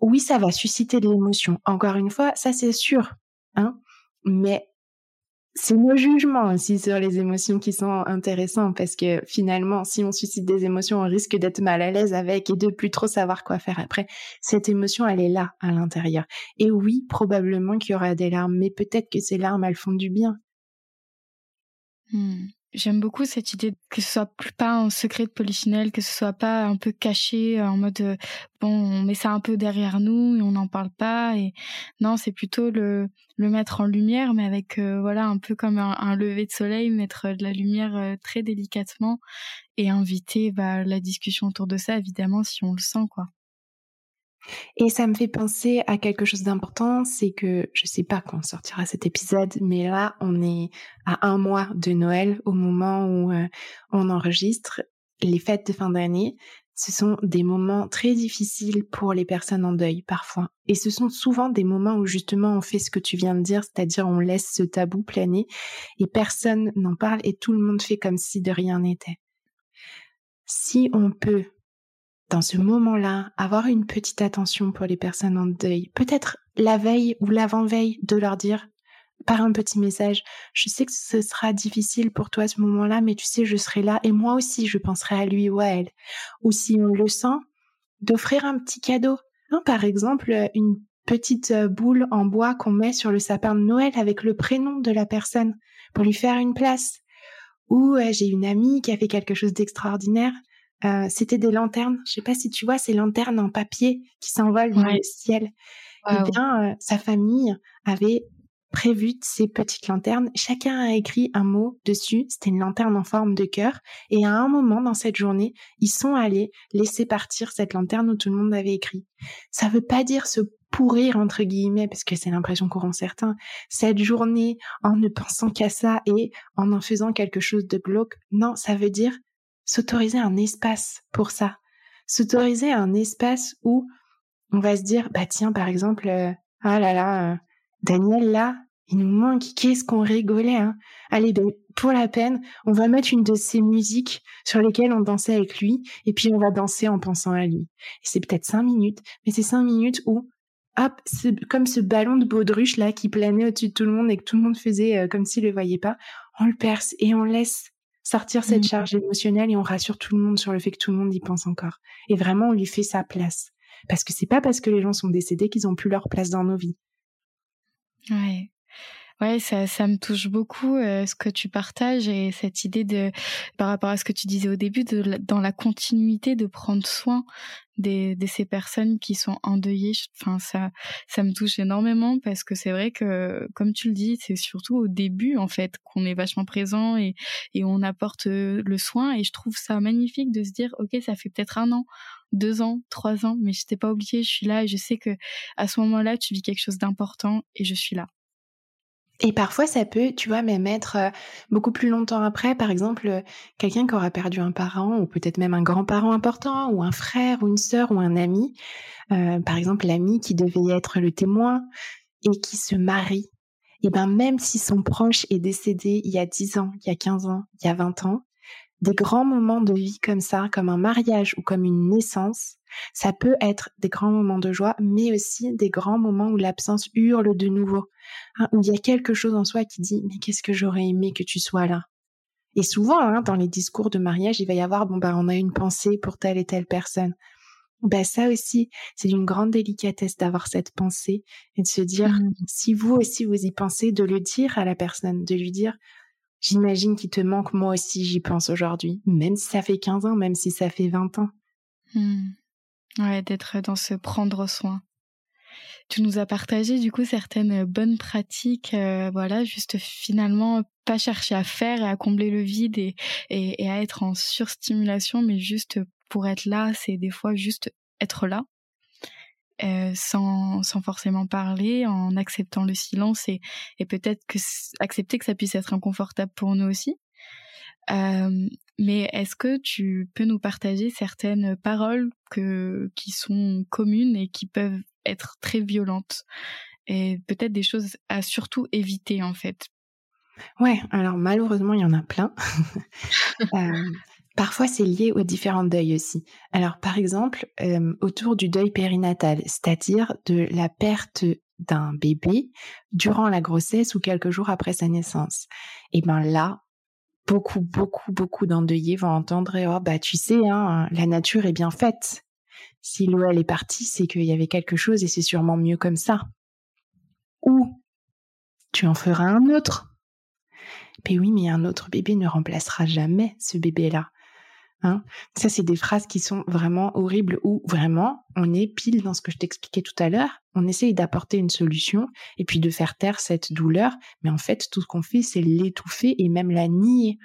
oui ça va susciter de l'émotion. Encore une fois, ça c'est sûr, hein. Mais c'est nos jugements aussi sur les émotions qui sont intéressants parce que finalement, si on suscite des émotions, on risque d'être mal à l'aise avec et de plus trop savoir quoi faire après. Cette émotion, elle est là à l'intérieur. Et oui, probablement qu'il y aura des larmes, mais peut-être que ces larmes, elles font du bien. Hmm. J'aime beaucoup cette idée que ce soit pas un secret de polichinelle, que ce soit pas un peu caché en mode euh, bon on met ça un peu derrière nous et on n'en parle pas et non c'est plutôt le le mettre en lumière mais avec euh, voilà un peu comme un, lever de soleil mettre de la lumière euh, très délicatement et inviter bah, la discussion autour de ça évidemment si on le sent quoi. Et ça me fait penser à quelque chose d'important, c'est que je sais pas quand sortira cet épisode, mais là on est à un mois de Noël au moment où euh, on enregistre les fêtes de fin d'année. Ce sont des moments très difficiles pour les personnes en deuil parfois. Et ce sont souvent des moments où justement on fait ce que tu viens de dire, c'est-à-dire on laisse ce tabou planer et personne n'en parle et tout le monde fait comme si de rien n'était. Si on peut dans ce moment-là, avoir une petite attention pour les personnes en deuil. Peut-être la veille ou l'avant-veille de leur dire par un petit message, je sais que ce sera difficile pour toi ce moment-là, mais tu sais, je serai là et moi aussi, je penserai à lui ou à elle. Ou si on le sent, d'offrir un petit cadeau. Hein, par exemple, une petite euh, boule en bois qu'on met sur le sapin de Noël avec le prénom de la personne pour lui faire une place. Ou euh, j'ai une amie qui a fait quelque chose d'extraordinaire. Euh, c'était des lanternes. Je sais pas si tu vois ces lanternes en papier qui s'envolent dans le ciel. Eh bien, euh, sa famille avait prévu ces petites lanternes. Chacun a écrit un mot dessus. C'était une lanterne en forme de cœur. Et à un moment dans cette journée, ils sont allés laisser partir cette lanterne où tout le monde avait écrit. Ça veut pas dire se pourrir entre guillemets parce que c'est l'impression qu'auront certains cette journée en ne pensant qu'à ça et en en faisant quelque chose de glauque. Non, ça veut dire s'autoriser un espace pour ça, s'autoriser un espace où on va se dire, bah tiens, par exemple, euh, ah là là, euh, Daniel là, il nous manque, qu'est-ce qu'on rigolait, hein. Allez, ben, pour la peine, on va mettre une de ces musiques sur lesquelles on dansait avec lui, et puis on va danser en pensant à lui. Et c'est peut-être cinq minutes, mais c'est cinq minutes où, hop, comme ce ballon de baudruche là qui planait au-dessus de tout le monde et que tout le monde faisait euh, comme s'il le voyait pas, on le perce et on laisse sortir cette mmh. charge émotionnelle et on rassure tout le monde sur le fait que tout le monde y pense encore. Et vraiment, on lui fait sa place. Parce que c'est pas parce que les gens sont décédés qu'ils ont plus leur place dans nos vies. Ouais. Ouais, ça, ça me touche beaucoup euh, ce que tu partages et cette idée de, par rapport à ce que tu disais au début, de dans la continuité de prendre soin des, de ces personnes qui sont endeuillées. Enfin, ça, ça me touche énormément parce que c'est vrai que, comme tu le dis, c'est surtout au début en fait qu'on est vachement présent et et on apporte euh, le soin. Et je trouve ça magnifique de se dire, ok, ça fait peut-être un an, deux ans, trois ans, mais je t'ai pas oublié, je suis là et je sais que à ce moment-là, tu vis quelque chose d'important et je suis là. Et parfois, ça peut, tu vois, même être euh, beaucoup plus longtemps après. Par exemple, euh, quelqu'un qui aura perdu un parent, ou peut-être même un grand-parent important, ou un frère, ou une sœur, ou un ami. Euh, par exemple, l'ami qui devait être le témoin et qui se marie. Et ben, même si son proche est décédé il y a 10 ans, il y a 15 ans, il y a 20 ans, des grands moments de vie comme ça, comme un mariage ou comme une naissance, ça peut être des grands moments de joie, mais aussi des grands moments où l'absence hurle de nouveau, hein, où il y a quelque chose en soi qui dit mais qu'est-ce que j'aurais aimé que tu sois là? Et souvent, hein, dans les discours de mariage, il va y avoir bon bah on a une pensée pour telle et telle personne. Ben ça aussi, c'est d'une grande délicatesse d'avoir cette pensée et de se dire mmh. si vous aussi vous y pensez, de le dire à la personne, de lui dire j'imagine qu'il te manque, moi aussi j'y pense aujourd'hui, même si ça fait 15 ans, même si ça fait 20 ans. Mmh. Ouais, d'être dans ce prendre soin. Tu nous as partagé du coup certaines bonnes pratiques, euh, voilà, juste finalement pas chercher à faire et à combler le vide et, et, à être en surstimulation, mais juste pour être là, c'est des fois juste être là, euh, sans, sans forcément parler, en acceptant le silence et, et peut-être que accepter que ça puisse être inconfortable pour nous aussi. Mais est-ce que tu peux nous partager certaines paroles que, qui sont communes et qui peuvent être très violentes et peut-être des choses à surtout éviter en fait? Ouais, alors malheureusement il y en a plein. parfois c'est lié aux différents deuils aussi. Alors par exemple euh, autour du deuil périnatal, c'est-à-dire de la perte d'un bébé durant la grossesse ou quelques jours après sa naissance. Et ben là, beaucoup, beaucoup, beaucoup d'endeuillés vont entendre oh bah tu sais hein, la nature est bien faite. Si l'eau est partie, c'est qu'il y avait quelque chose et c'est sûrement mieux comme ça. Ou tu en feras un autre. Mais oui, mais un autre bébé ne remplacera jamais ce bébé-là. Hein ça, c'est des phrases qui sont vraiment horribles ou vraiment, on est pile dans ce que je t'expliquais tout à l'heure. On essaye d'apporter une solution et puis de faire taire cette douleur. Mais en fait, tout ce qu'on fait, c'est l'étouffer et même la nier.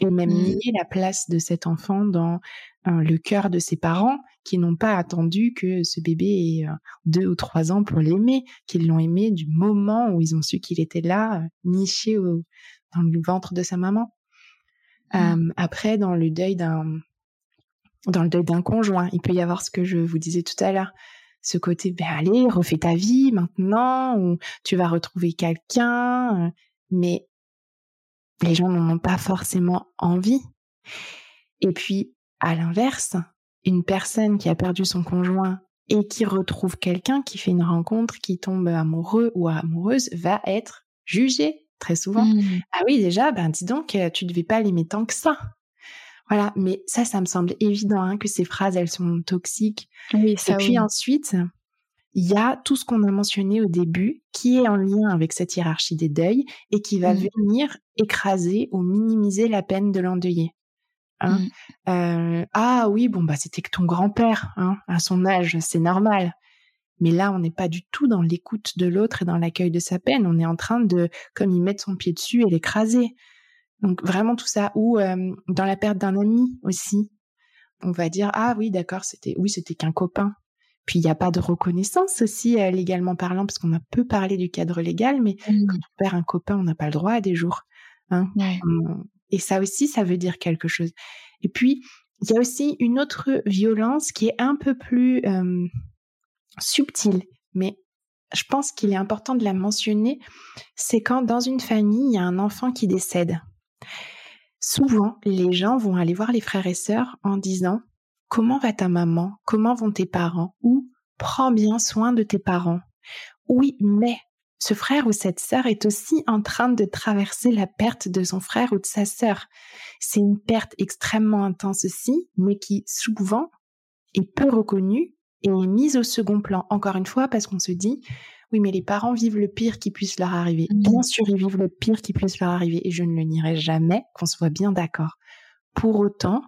Et même mmh. nier la place de cet enfant dans hein, le cœur de ses parents qui n'ont pas attendu que ce bébé ait euh, deux ou trois ans pour l'aimer, qu'ils l'ont aimé du moment où ils ont su qu'il était là, euh, niché dans le ventre de sa maman. Mmh. après, dans le deuil d'un dans le deuil d'un conjoint, il peut y avoir ce que je vous disais tout à l'heure, ce côté ben allez, refais ta vie maintenant, ou tu vas retrouver quelqu'un, mais les gens n'en ont pas forcément envie. Et puis, à l'inverse, une personne qui a perdu son conjoint et qui retrouve quelqu'un, qui fait une rencontre, qui tombe amoureux ou amoureuse, va être jugée très souvent. Mmh. Ah oui, déjà, ben dis donc, euh, tu ne devais pas l'aimer tant que ça. Voilà, mais ça, ça me semble évident hein, que ces phrases, elles sont toxiques. et puis ensuite, il y a tout ce qu'on a mentionné au début qui est en lien avec cette hiérarchie des deuils et qui va mmh. venir écraser ou minimiser la peine de l'endeuillé. Hein. Mmh. Euh, ah oui, bon bah c'était que ton grand-père, hein, à son âge, c'est normal. Mais là, on n'est pas du tout dans l'écoute de l'autre et dans l'accueil de sa peine. On est en train de, comme il met son pied dessus et l'écraser. Donc vraiment tout ça. Ou euh, dans la perte d'un ami aussi. On va dire ah oui d'accord c'était oui c'était qu'un copain. Puis il n'y a pas de reconnaissance aussi euh, légalement parlant parce qu'on a peu parlé du cadre légal, mais mmh. quand on perd un copain on n'a pas le droit à des jours. Hein. Et ça aussi ça veut dire quelque chose. Et puis il y a aussi une autre violence qui est un peu plus euh, subtil, mais je pense qu'il est important de la mentionner, c'est quand dans une famille, il y a un enfant qui décède. Souvent, les gens vont aller voir les frères et sœurs en disant Comment va ta maman? Comment vont tes parents? Ou Prends bien soin de tes parents. Oui, mais ce frère ou cette sœur est aussi en train de traverser la perte de son frère ou de sa sœur. C'est une perte extrêmement intense aussi, mais qui souvent est peu reconnue est mise au second plan, encore une fois, parce qu'on se dit, Oui, mais les parents vivent le pire qui puisse leur arriver. Mmh. Bien sûr, ils vivent le pire qui puisse leur arriver et je ne le nierai jamais, qu'on soit bien d'accord. Pour autant,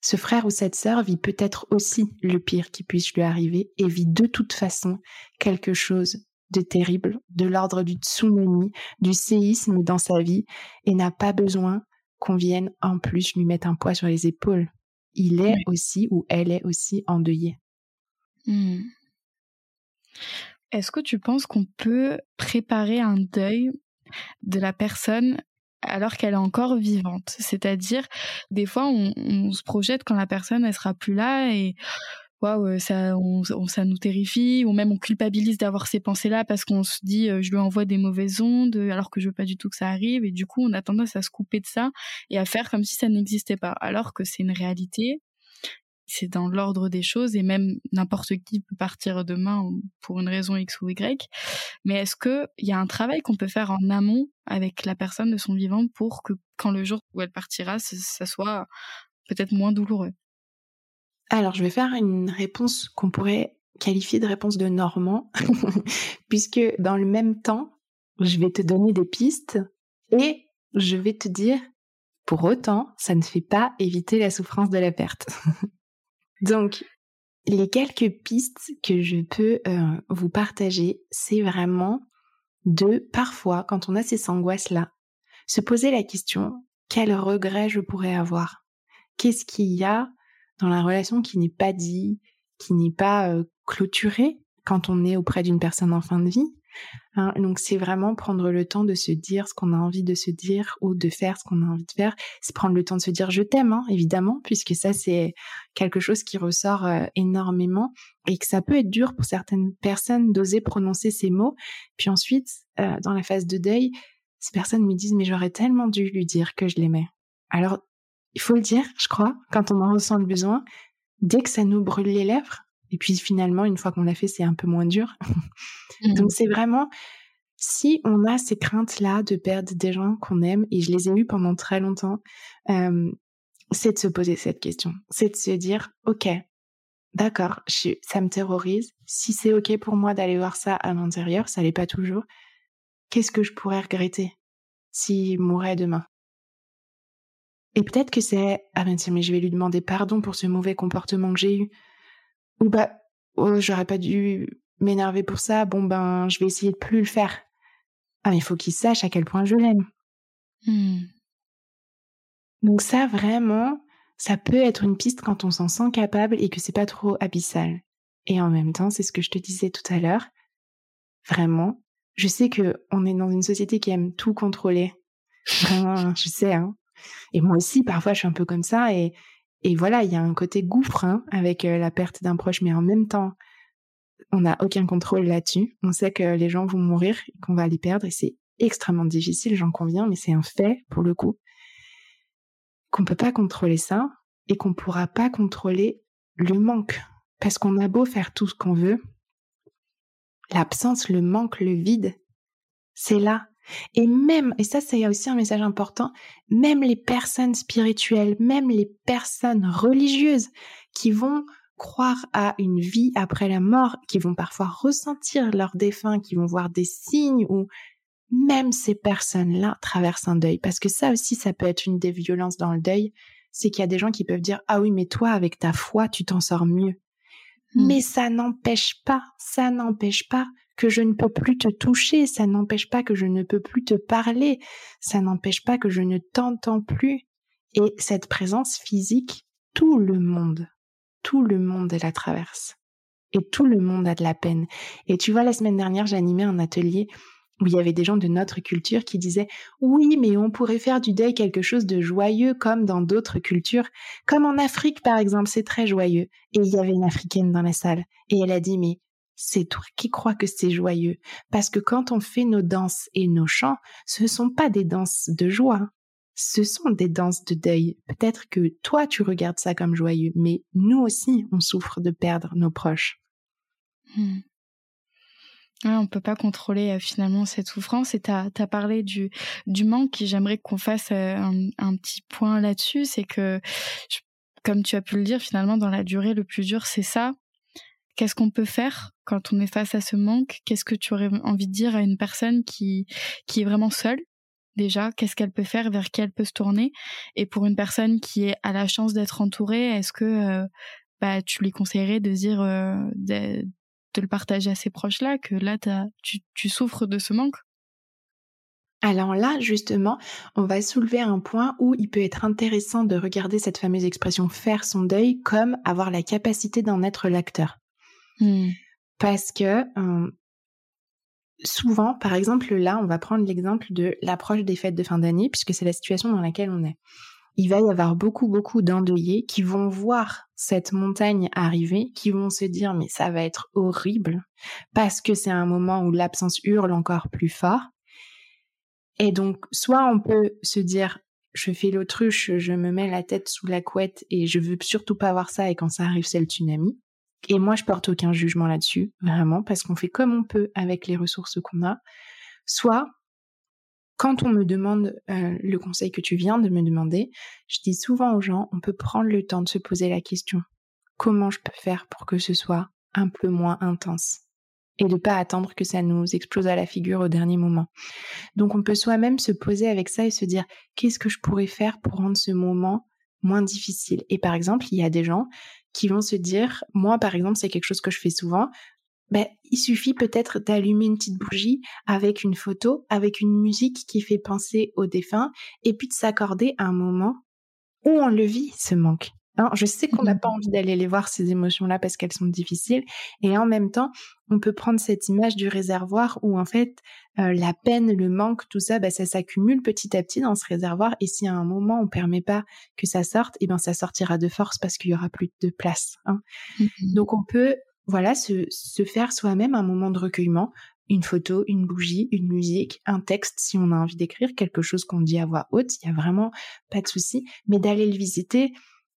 ce frère ou cette sœur vit peut-être aussi le pire qui puisse lui arriver et vit de toute façon quelque chose de terrible, de l'ordre du tsunami, du séisme dans sa vie et n'a pas besoin qu'on vienne en plus lui mettre un poids sur les épaules. Il est aussi ou elle est aussi endeuillée. Mmh. Est-ce que tu penses qu'on peut préparer un deuil de la personne alors qu'elle est encore vivante? C'est-à-dire, des fois, on, se projette quand la personne, elle sera plus là et waouh, ça, ça nous terrifie, ou même on culpabilise d'avoir ces pensées-là parce qu'on se dit, euh, je lui envoie des mauvaises ondes alors que je veux pas du tout que ça arrive, et du coup, on a tendance à se couper de ça et à faire comme si ça n'existait pas, alors que c'est une réalité c'est dans l'ordre des choses et même n'importe qui peut partir demain pour une raison X ou Y. Mais est-ce qu'il y a un travail qu'on peut faire en amont avec la personne de son vivant pour que quand le jour où elle partira, ça soit peut-être moins douloureux? Alors, je vais faire une réponse qu'on pourrait qualifier de réponse de normand, puisque dans le même temps, je vais te donner des pistes et je vais te dire, pour autant, ça ne fait pas éviter la souffrance de la perte. Donc, les quelques pistes que je peux euh, vous partager, c'est vraiment de parfois, quand on a ces angoisses-là, se poser la question, quel regret je pourrais avoir? Qu'est-ce qu'il y a dans la relation qui n'est pas dit, qui n'est pas euh, clôturé quand on est auprès d'une personne en fin de vie Hein, donc c'est vraiment prendre le temps de se dire ce qu'on a envie de se dire ou de faire ce qu'on a envie de faire. C'est prendre le temps de se dire je t'aime, hein, évidemment, puisque ça c'est quelque chose qui ressort euh, énormément et que ça peut être dur pour certaines personnes d'oser prononcer ces mots. Puis ensuite, euh, dans la phase de deuil, ces personnes me disent mais j'aurais tellement dû lui dire que je l'aimais. Alors il faut le dire, je crois, quand on en ressent le besoin, dès que ça nous brûle les lèvres, et puis finalement, une fois qu'on l'a fait, c'est un peu moins dur. Mmh. Donc c'est vraiment, si on a ces craintes-là de perdre des gens qu'on aime, et je les ai eues pendant très longtemps, c'est de se poser cette question. C'est de se dire, OK, d'accord, ça me terrorise. Si c'est OK pour moi d'aller voir ça à l'intérieur, ça l'est pas toujours. Qu'est-ce que je pourrais regretter s'il mourait demain? Et peut-être que c'est, ah ben tiens, mais je vais lui demander pardon pour ce mauvais comportement que j'ai eu. Ou bah, oh, j'aurais pas dû m'énerver pour ça, bon ben, je vais essayer de plus le faire. Ah, il faut qu'il sache à quel point je l'aime. Hmm. Donc ça, vraiment, ça peut être une piste quand on s'en sent capable et que c'est pas trop abyssal. Et en même temps, c'est ce que je te disais tout à l'heure. Vraiment, je sais que on est dans une société qui aime tout contrôler. Vraiment, je sais, hein. Et moi aussi, parfois, je suis un peu comme ça et, voilà, il y a un côté gouffre hein, avec la perte d'un proche, mais en même temps, on n'a aucun contrôle là-dessus. On sait que les gens vont mourir qu'on va les perdre, et c'est extrêmement difficile, j'en conviens, mais c'est un fait pour le coup. Qu'on peut pas contrôler ça et qu'on pourra pas contrôler le manque. Parce qu'on a beau faire tout ce qu'on veut, l'absence, le manque, le vide, c'est là. Et même, et ça c'est aussi un message important, même les personnes spirituelles, même les personnes religieuses qui vont croire à une vie après la mort, qui vont parfois ressentir leurs défunts, qui vont voir des signes ou même ces personnes-là traversent un deuil. Parce que ça aussi, ça peut être une des violences dans le deuil, c'est qu'il y a des gens qui peuvent dire, ah oui, mais toi, avec ta foi, tu t'en sors mieux. Mmh. Mais ça n'empêche pas, ça n'empêche pas que je ne peux plus te toucher, ça n'empêche pas que je ne peux plus te parler, ça n'empêche pas que je ne t'entends plus. Et cette présence physique, tout le monde, tout le monde la traverse. Et tout le monde a de la peine. Et tu vois, la semaine dernière, j'animais un atelier où il y avait des gens de notre culture qui disaient oui, mais on pourrait faire du deuil quelque chose de joyeux comme dans d'autres cultures, comme en Afrique par exemple, c'est très joyeux. Et il y avait une africaine dans la salle et elle a dit mais c'est toi qui crois que c'est joyeux. Parce que quand on fait nos danses et nos chants, ce ne sont pas des danses de joie. Ce sont des danses de deuil. Peut-être que toi, tu regardes ça comme joyeux, mais nous aussi, on souffre de perdre nos proches. Hmm. Ouais, on peut pas contrôler euh, finalement cette souffrance. Et tu as, parlé du, du manque, j'aimerais qu'on fasse euh, un, petit point là-dessus. C'est que, comme tu as pu le dire, finalement, dans la durée, le plus dur, c'est ça qu'est-ce qu'on peut faire quand on est face à ce manque? Qu'est-ce que tu aurais envie de dire à une personne qui, qui est vraiment seule? Déjà Qu'est-ce qu'elle peut faire? Vers qui elle peut se tourner? Et pour une personne qui est à la chance d'être entourée, est-ce que euh, bah, tu lui conseillerais de dire euh, de, le partager à ses proches là que là tu, tu souffres de ce manque? Alors là, justement, on va soulever un point où il peut être intéressant de regarder cette fameuse expression faire son deuil comme avoir la capacité d'en être l'acteur. Mmh. Parce que souvent, par exemple, là, on va prendre l'exemple de l'approche des fêtes de fin d'année, puisque c'est la situation dans laquelle on est. Il va y avoir beaucoup, beaucoup d'endeuillés qui vont voir cette montagne arriver, qui vont se dire mais ça va être horrible, parce que c'est un moment où l'absence hurle encore plus fort. Et donc, soit on peut se dire je fais l'autruche, je me mets la tête sous la couette et je veux surtout pas voir ça et quand ça arrive c'est le tsunami. Et moi, je porte aucun jugement là-dessus, vraiment, parce qu'on fait comme on peut avec les ressources qu'on a. Soit, quand on me demande euh, le conseil que tu viens de me demander, je dis souvent aux gens, on peut prendre le temps de se poser la question comment je peux faire pour que ce soit un peu moins intense? Et de pas attendre que ça nous explose à la figure au dernier moment. Donc on peut soi-même se poser avec ça et se dire qu'est-ce que je pourrais faire pour rendre ce moment moins difficile? Et par exemple, il y a des gens qui vont se dire, moi par exemple, c'est quelque chose que je fais souvent, ben, il suffit peut-être d'allumer une petite bougie avec une photo, avec une musique qui fait penser au défunt, et puis de s'accorder un moment où on le vit, ce manque. Hein, je sais qu'on n'a mmh. pas envie d'aller les voir, ces émotions-là, parce qu'elles sont difficiles. Et en même temps, on peut prendre cette image du réservoir où, en fait, euh, la peine, le manque, tout ça, bah, ça s'accumule petit à petit dans ce réservoir. Et si à un moment, on permet pas que ça sorte, et eh ben, ça sortira de force parce qu'il y aura plus de place. Hein. Mmh Donc, on peut, voilà, se, se faire soi-même un moment de recueillement, une photo, une bougie, une musique, un texte si on a envie d'écrire quelque chose qu'on dit à voix haute, il y a vraiment pas de souci, mais d'aller le visiter,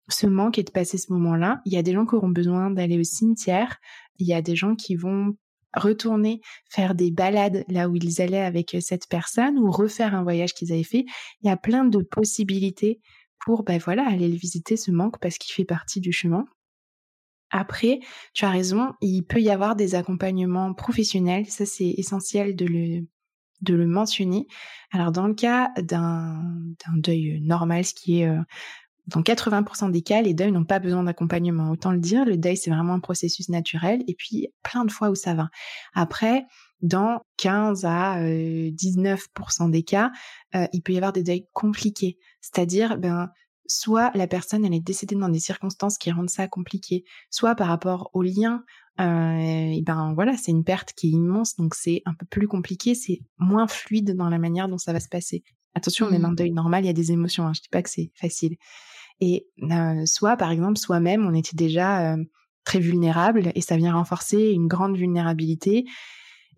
ce manque et de passer ce moment-là. Il y a des gens qui auront besoin d'aller au cimetière. Il y a des gens qui vont retourner faire des balades là où ils allaient avec euh, cette personne ou refaire un voyage qu'ils avaient fait. Il y a plein de possibilités pour ben voilà aller le visiter ce manque parce qu'il fait partie du chemin. Après, tu as raison, il peut y avoir des accompagnements professionnels, ça c'est essentiel de le de le mentionner. Alors dans le cas d'un deuil normal, ce qui est euh, dans 80% des cas, les deuils n'ont pas besoin d'accompagnement. Autant le dire, le deuil, c'est vraiment un processus naturel. Et puis, plein de fois où ça va. Après, dans 15 à 19% euh, des cas, euh, il peut y avoir des deuils compliqués. C'est-à-dire, ben, soit la personne, elle est décédée dans des circonstances qui rendent ça compliqué, soit par rapport au lien, euh, et ben voilà, c'est une perte qui est immense, donc c'est un peu plus compliqué, c'est moins fluide dans la manière dont ça va se passer. Attention, même un mmh. deuil normal, il y a des émotions, hein, je dis pas que c'est facile. Et soit, par exemple, soi-même, on était déjà très vulnérable et ça vient renforcer une grande vulnérabilité.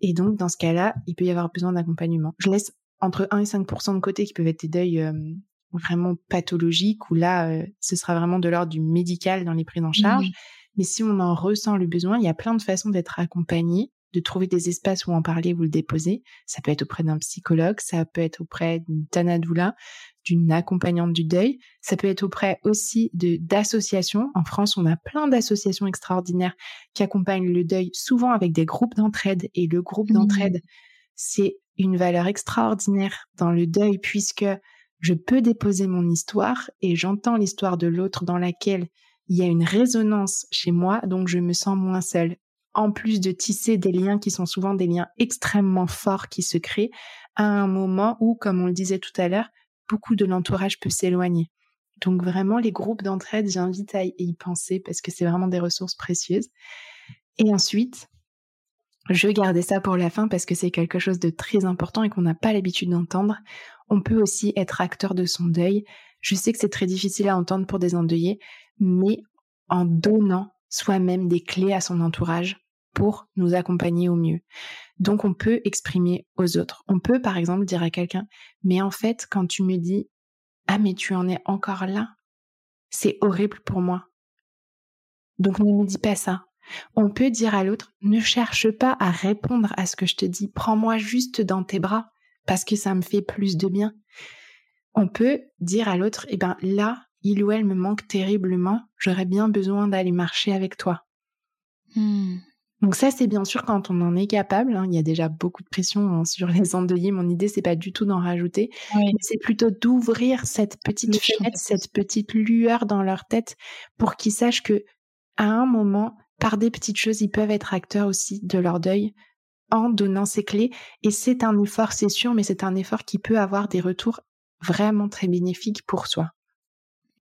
Et donc, dans ce cas-là, il peut y avoir besoin d'accompagnement. Je laisse entre 1 et 5% de côté qui peuvent être des deuils vraiment pathologiques, où là, ce sera vraiment de l'ordre du médical dans les prises en charge. Mmh. Mais si on en ressent le besoin, il y a plein de façons d'être accompagné de trouver des espaces où en parler, où le déposer. Ça peut être auprès d'un psychologue, ça peut être auprès d'une tanadoula, d'une accompagnante du deuil. Ça peut être auprès aussi de d'associations. En France, on a plein d'associations extraordinaires qui accompagnent le deuil, souvent avec des groupes d'entraide. Et le groupe mmh. d'entraide, c'est une valeur extraordinaire dans le deuil puisque je peux déposer mon histoire et j'entends l'histoire de l'autre dans laquelle il y a une résonance chez moi, donc je me sens moins seule en plus de tisser des liens qui sont souvent des liens extrêmement forts qui se créent à un moment où, comme on le disait tout à l'heure, beaucoup de l'entourage peut s'éloigner. Donc vraiment, les groupes d'entraide, j'invite à y penser parce que c'est vraiment des ressources précieuses. Et ensuite, je gardais ça pour la fin parce que c'est quelque chose de très important et qu'on n'a pas l'habitude d'entendre. On peut aussi être acteur de son deuil. Je sais que c'est très difficile à entendre pour des endeuillés, mais en donnant soi-même des clés à son entourage pour nous accompagner au mieux. Donc on peut exprimer aux autres. On peut par exemple dire à quelqu'un, mais en fait quand tu me dis, ah mais tu en es encore là, c'est horrible pour moi. Donc ne me dis pas ça. On peut dire à l'autre, ne cherche pas à répondre à ce que je te dis, prends-moi juste dans tes bras parce que ça me fait plus de bien. On peut dire à l'autre, eh ben là, il ou elle me manque terriblement, j'aurais bien besoin d'aller marcher avec toi. Mmh. Donc ça, c'est bien sûr quand on en est capable. Hein. Il y a déjà beaucoup de pression hein, sur les endeuillés. Mon idée, c'est pas du tout d'en rajouter, mais c'est plutôt d'ouvrir cette petite fenêtre, cette petite lueur dans leur tête pour qu'ils sachent que à un moment, par des petites choses, ils peuvent être acteurs aussi de leur deuil en donnant ces clés. Et c'est un effort, c'est sûr, mais c'est un effort qui peut avoir des retours vraiment très bénéfiques pour soi.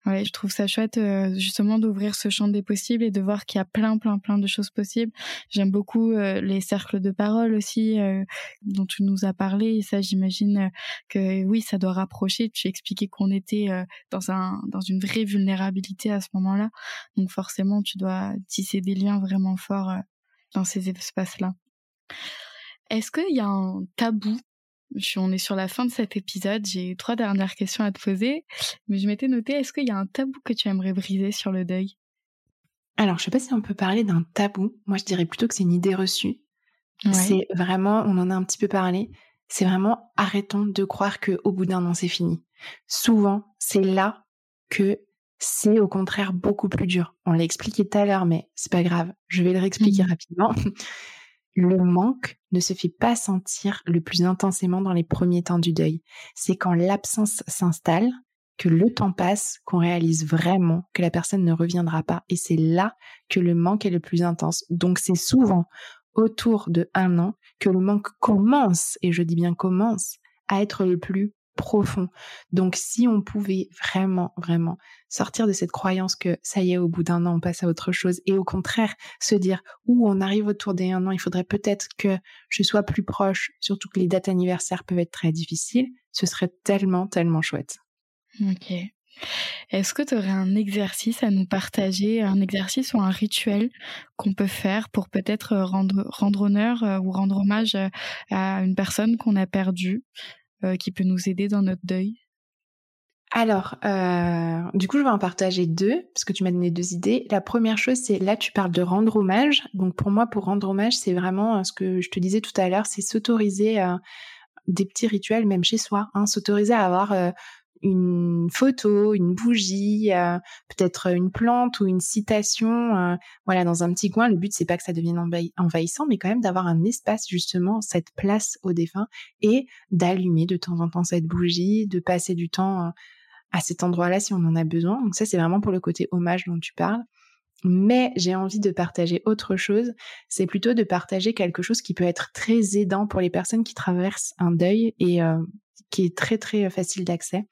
Ouais, je trouve ça chouette euh, justement d'ouvrir ce champ des possibles et de voir qu'il y a plein, plein, plein de choses possibles. J'aime beaucoup euh, les cercles de parole aussi euh, dont tu nous as parlé. Et ça, j'imagine que oui, ça doit rapprocher. Tu expliquais qu'on était dans un dans une vraie vulnérabilité à ce moment-là. Donc forcément, tu dois tisser des liens vraiment forts dans ces espaces-là. Est-ce qu'il y a un tabou on est sur la fin de cet épisode. J'ai trois dernières questions à te poser. Mais je m'étais noté, est-ce qu'il y a un tabou que tu aimerais briser sur le deuil? Alors, je sais pas si on peut parler d'un tabou. Moi, je dirais plutôt que c'est une idée reçue. C'est vraiment, on en a un petit peu parlé, c'est vraiment arrêtons de croire qu'au bout d'un an, c'est fini. Souvent, c'est là que c'est au contraire beaucoup plus dur. On l'a expliqué tout à l'heure, mais c'est pas grave. Je vais le réexpliquer mmh. rapidement. Le manque ne se fait pas sentir le plus intensément dans les premiers temps du deuil. C'est quand l'absence s'installe, que le temps passe, qu'on réalise vraiment que la personne ne reviendra pas. Et c'est là que le manque est le plus intense. Donc c'est souvent autour de un an que le manque commence, et je dis bien commence, à être le plus profond. Donc si on pouvait vraiment, vraiment sortir de cette croyance que ça y est, au bout d'un an, on passe à autre chose, et au contraire se dire, où on arrive autour des un an, il faudrait peut-être que je sois plus proche, surtout que les dates anniversaires peuvent être très difficiles, ce serait tellement, tellement chouette. Ok. Est-ce que tu aurais un exercice à nous partager, un exercice ou un rituel qu'on peut faire pour peut-être rendre, rendre honneur euh, ou rendre hommage euh, à une personne qu'on a perdue? Euh, qui peut nous aider dans notre deuil? Alors, euh, du coup, je vais en partager deux, parce que tu m'as donné deux idées. La première chose, c'est là, tu parles de rendre hommage. Donc, pour moi, pour rendre hommage, c'est vraiment euh, ce que je te disais tout à l'heure, c'est s'autoriser à des petits rituels, même chez soi, hein, s'autoriser à avoir une photo, une bougie, euh, peut-être une plante ou une citation, euh, voilà, dans un petit coin. Le but c'est pas que ça devienne envahissant, mais quand même d'avoir un espace justement, cette place au défunt et d'allumer de temps en temps cette bougie, de passer du temps euh, à cet endroit-là si on en a besoin. Donc ça c'est vraiment pour le côté hommage dont tu parles. Mais j'ai envie de partager autre chose, c'est plutôt de partager quelque chose qui peut être très aidant pour les personnes qui traversent un deuil et qui est très très facile d'accès.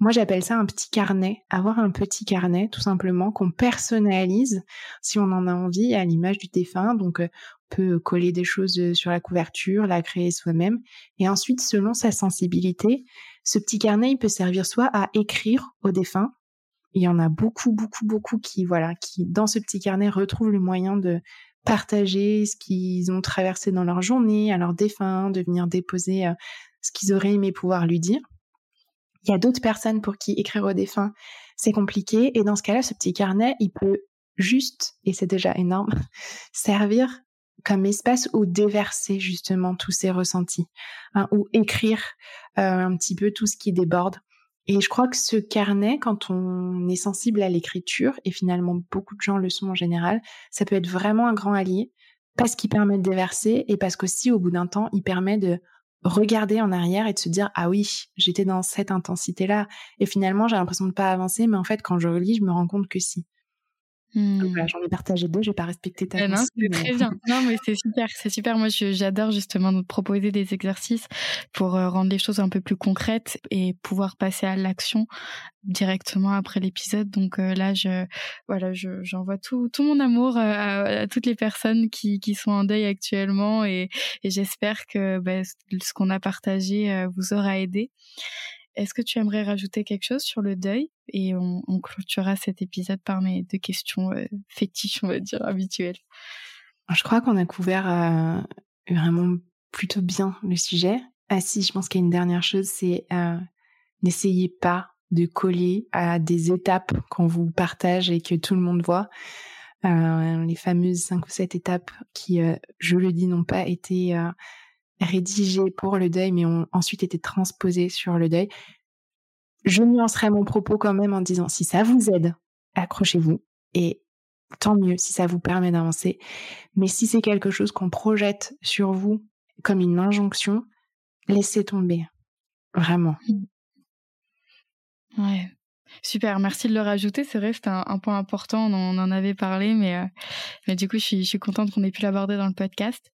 Moi, j'appelle ça un petit carnet. Avoir un petit carnet, tout simplement, qu'on personnalise si on en a envie à l'image du défunt. Donc, euh, on peut coller des choses euh, sur la couverture, la créer soi-même. Et ensuite, selon sa sensibilité, ce petit carnet, il peut servir soit à écrire au défunt. Il y en a beaucoup, beaucoup, beaucoup qui, voilà, qui, dans ce petit carnet, retrouvent le moyen de partager ce qu'ils ont traversé dans leur journée à leur défunt, de venir déposer euh, ce qu'ils auraient aimé pouvoir lui dire. Il y a d'autres personnes pour qui écrire au défunt, c'est compliqué. Et dans ce cas-là, ce petit carnet, il peut juste, et c'est déjà énorme, servir comme espace où déverser justement tous ces ressentis, hein, ou écrire euh, un petit peu tout ce qui déborde. Et je crois que ce carnet, quand on est sensible à l'écriture, et finalement beaucoup de gens le sont en général, ça peut être vraiment un grand allié parce qu'il permet de déverser et parce qu'aussi au bout d'un temps, il permet de regarder en arrière et de se dire ah oui j'étais dans cette intensité là et finalement j'ai l'impression de pas avancer mais en fait quand je relis je me rends compte que si Mmh. j'en ai partagé deux, je vais pas respecter ta Non, c'est très bien. Non, mais c'est super, c'est super. Moi, j'adore justement de proposer des exercices pour euh, rendre les choses un peu plus concrètes et pouvoir passer à l'action directement après l'épisode. Donc euh, là, je voilà, j'envoie tout tout mon amour euh, à, toutes les personnes qui qui sont en deuil actuellement et, et j'espère que bah, ce qu'on a partagé vous aura aidé. Est-ce que tu aimerais rajouter quelque chose sur le deuil? Et on, clôturera cet épisode par mes deux questions euh, fétiches, on va dire, habituelles. Je crois qu'on a couvert euh, vraiment plutôt bien le sujet. Ah si, je pense qu'il y a une dernière chose, c'est euh, n'essayez pas de coller à des étapes qu'on vous partage et que tout le monde voit. les fameuses cinq ou sept étapes qui, je le dis, n'ont pas été rédigées pour le deuil, mais ont ensuite été transposées sur le deuil. Je nuancerai mon propos quand même en disant si ça vous aide, accrochez-vous et tant mieux si ça vous permet d'avancer. Mais si c'est quelque chose qu'on projette sur vous comme une injonction, laissez tomber. Vraiment. Ouais. Super, merci de le rajouter. C'est vrai, c'est un, point important. On en, avait parlé, mais, euh, mais du coup, je suis, je suis contente qu'on ait pu l'aborder dans le podcast.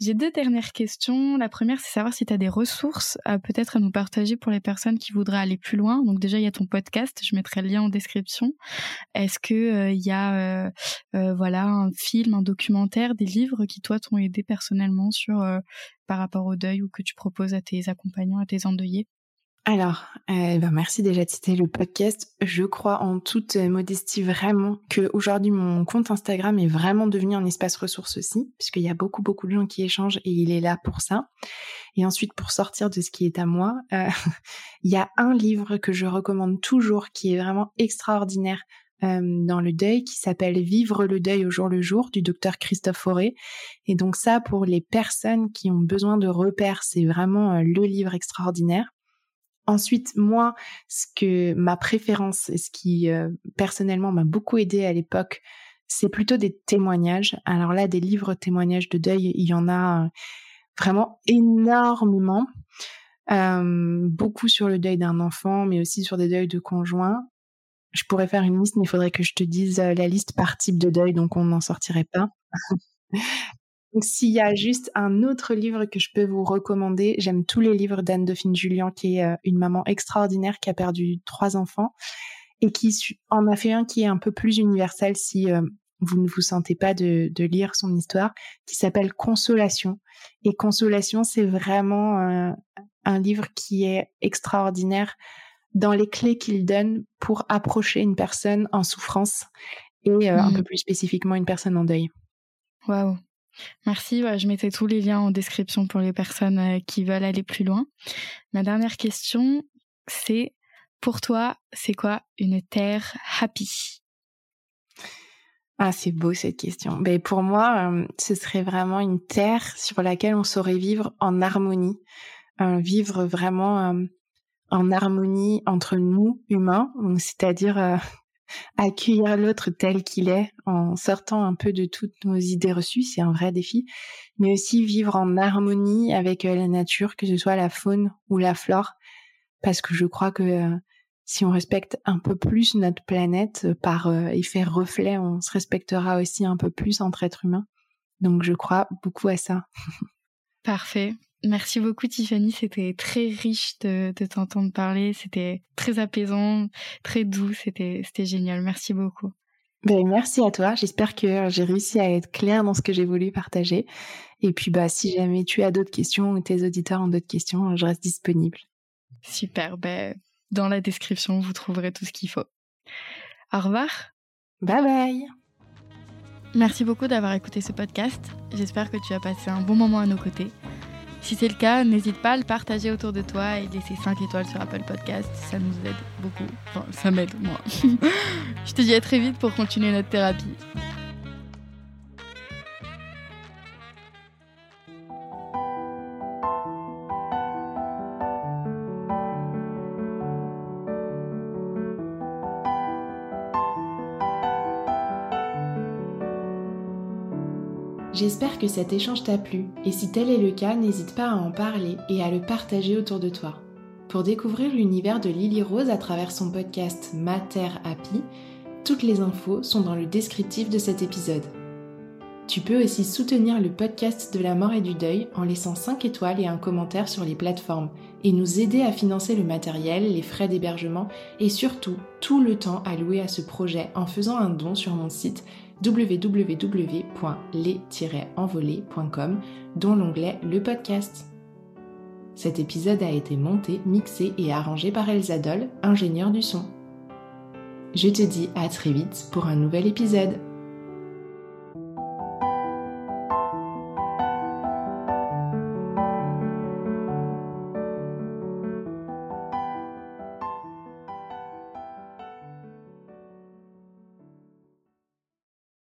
J'ai deux dernières questions. La première, c'est savoir si tu as des ressources à peut-être à nous partager pour les personnes qui voudraient aller plus loin. Donc déjà, il y a ton podcast, je mettrai le lien en description. Est-ce que euh, il y a euh, euh, voilà un film, un documentaire, des livres qui toi t'ont aidé personnellement sur par rapport au deuil ou que tu proposes à tes accompagnants, à tes endeuillés? Alors, euh, ben merci déjà de citer le podcast. Je crois en toute modestie vraiment que aujourd'hui mon compte Instagram est vraiment devenu un espace ressource aussi, puisqu'il y a beaucoup beaucoup de gens qui échangent et il est là pour ça. Et ensuite, pour sortir de ce qui est à moi, euh, il y a un livre que je recommande toujours, qui est vraiment extraordinaire euh, dans le deuil, qui s'appelle Vivre le deuil au jour le jour du docteur Christophe Fauré. Et donc ça, pour les personnes qui ont besoin de repères, c'est vraiment le livre extraordinaire. Ensuite, moi, ce que ma préférence et ce qui euh, personnellement m'a beaucoup aidé à l'époque, c'est plutôt des témoignages. Alors là, des livres témoignages de deuil, il y en a euh, vraiment énormément. Euh, beaucoup sur le deuil d'un enfant, mais aussi sur des deuils de conjoints. Je pourrais faire une liste, mais il faudrait que je te dise la liste par type de deuil, donc on n'en sortirait pas. Donc, s'il y a juste un autre livre que je peux vous recommander, j'aime tous les livres d'Anne Dauphine Julien, qui est euh, une maman extraordinaire qui a perdu trois enfants et qui en a fait un qui est un peu plus universel si euh, vous ne vous sentez pas de, lire son histoire, qui s'appelle Consolation. Et Consolation, c'est vraiment euh, un livre qui est extraordinaire dans les clés qu'il donne pour approcher une personne en souffrance et un mmh. peu plus spécifiquement une personne en deuil. Waouh, Merci, je mettais tous les liens en description pour les personnes euh, qui veulent aller plus loin. Ma dernière question, c'est pour toi, c'est quoi une terre happy? Ah, c'est beau cette question. Ben, pour moi, euh, ce serait vraiment une terre sur laquelle on saurait vivre en harmonie, euh, vivre vraiment en harmonie entre nous humains, c'est-à-dire accueillir l'autre tel qu'il est en sortant un peu de toutes nos idées reçues, c'est un vrai défi, mais aussi vivre en harmonie avec euh, la nature, que ce soit la faune ou la flore, parce que je crois que euh, si on respecte un peu plus notre planète euh, par effet reflet, on se respectera aussi un peu plus entre êtres humains. Donc je crois beaucoup à ça. Parfait. Merci beaucoup Tiffany, c'était très riche de, t'entendre parler, c'était très apaisant, très doux, c'était génial. Merci beaucoup. Ben, merci à toi. J'espère que j'ai réussi à être claire dans ce que j'ai voulu partager. Et puis, bah, si jamais tu as d'autres questions ou tes auditeurs ont d'autres questions, je reste disponible. Super. Ben, dans la description, vous trouverez tout ce qu'il faut. Au revoir. Bye bye. Merci beaucoup d'avoir écouté ce podcast. J'espère que tu as passé un bon moment à nos côtés. Si c'est le cas, n'hésite pas à le partager autour de toi et laisser 5 étoiles sur Apple Podcast. Ça nous aide beaucoup. Enfin, ça m'aide, moi. Je te dis à très vite pour continuer notre thérapie. Que cet échange t'a plu et si tel est le cas, n'hésite pas à en parler et à le partager autour de toi. Pour découvrir l'univers de Lily Rose à travers son podcast Mater Happy, toutes les infos sont dans le descriptif de cet épisode. Tu peux aussi soutenir le podcast de la mort et du deuil en laissant 5 étoiles et un commentaire sur les plateformes et nous aider à financer le matériel, les frais d'hébergement et surtout tout le temps alloué à ce projet en faisant un don sur mon site www.les-envolés.com dont l'onglet Le podcast. Cet épisode a été monté, mixé et arrangé par Elsa Doll, ingénieure du son. Je te dis à très vite pour un nouvel épisode.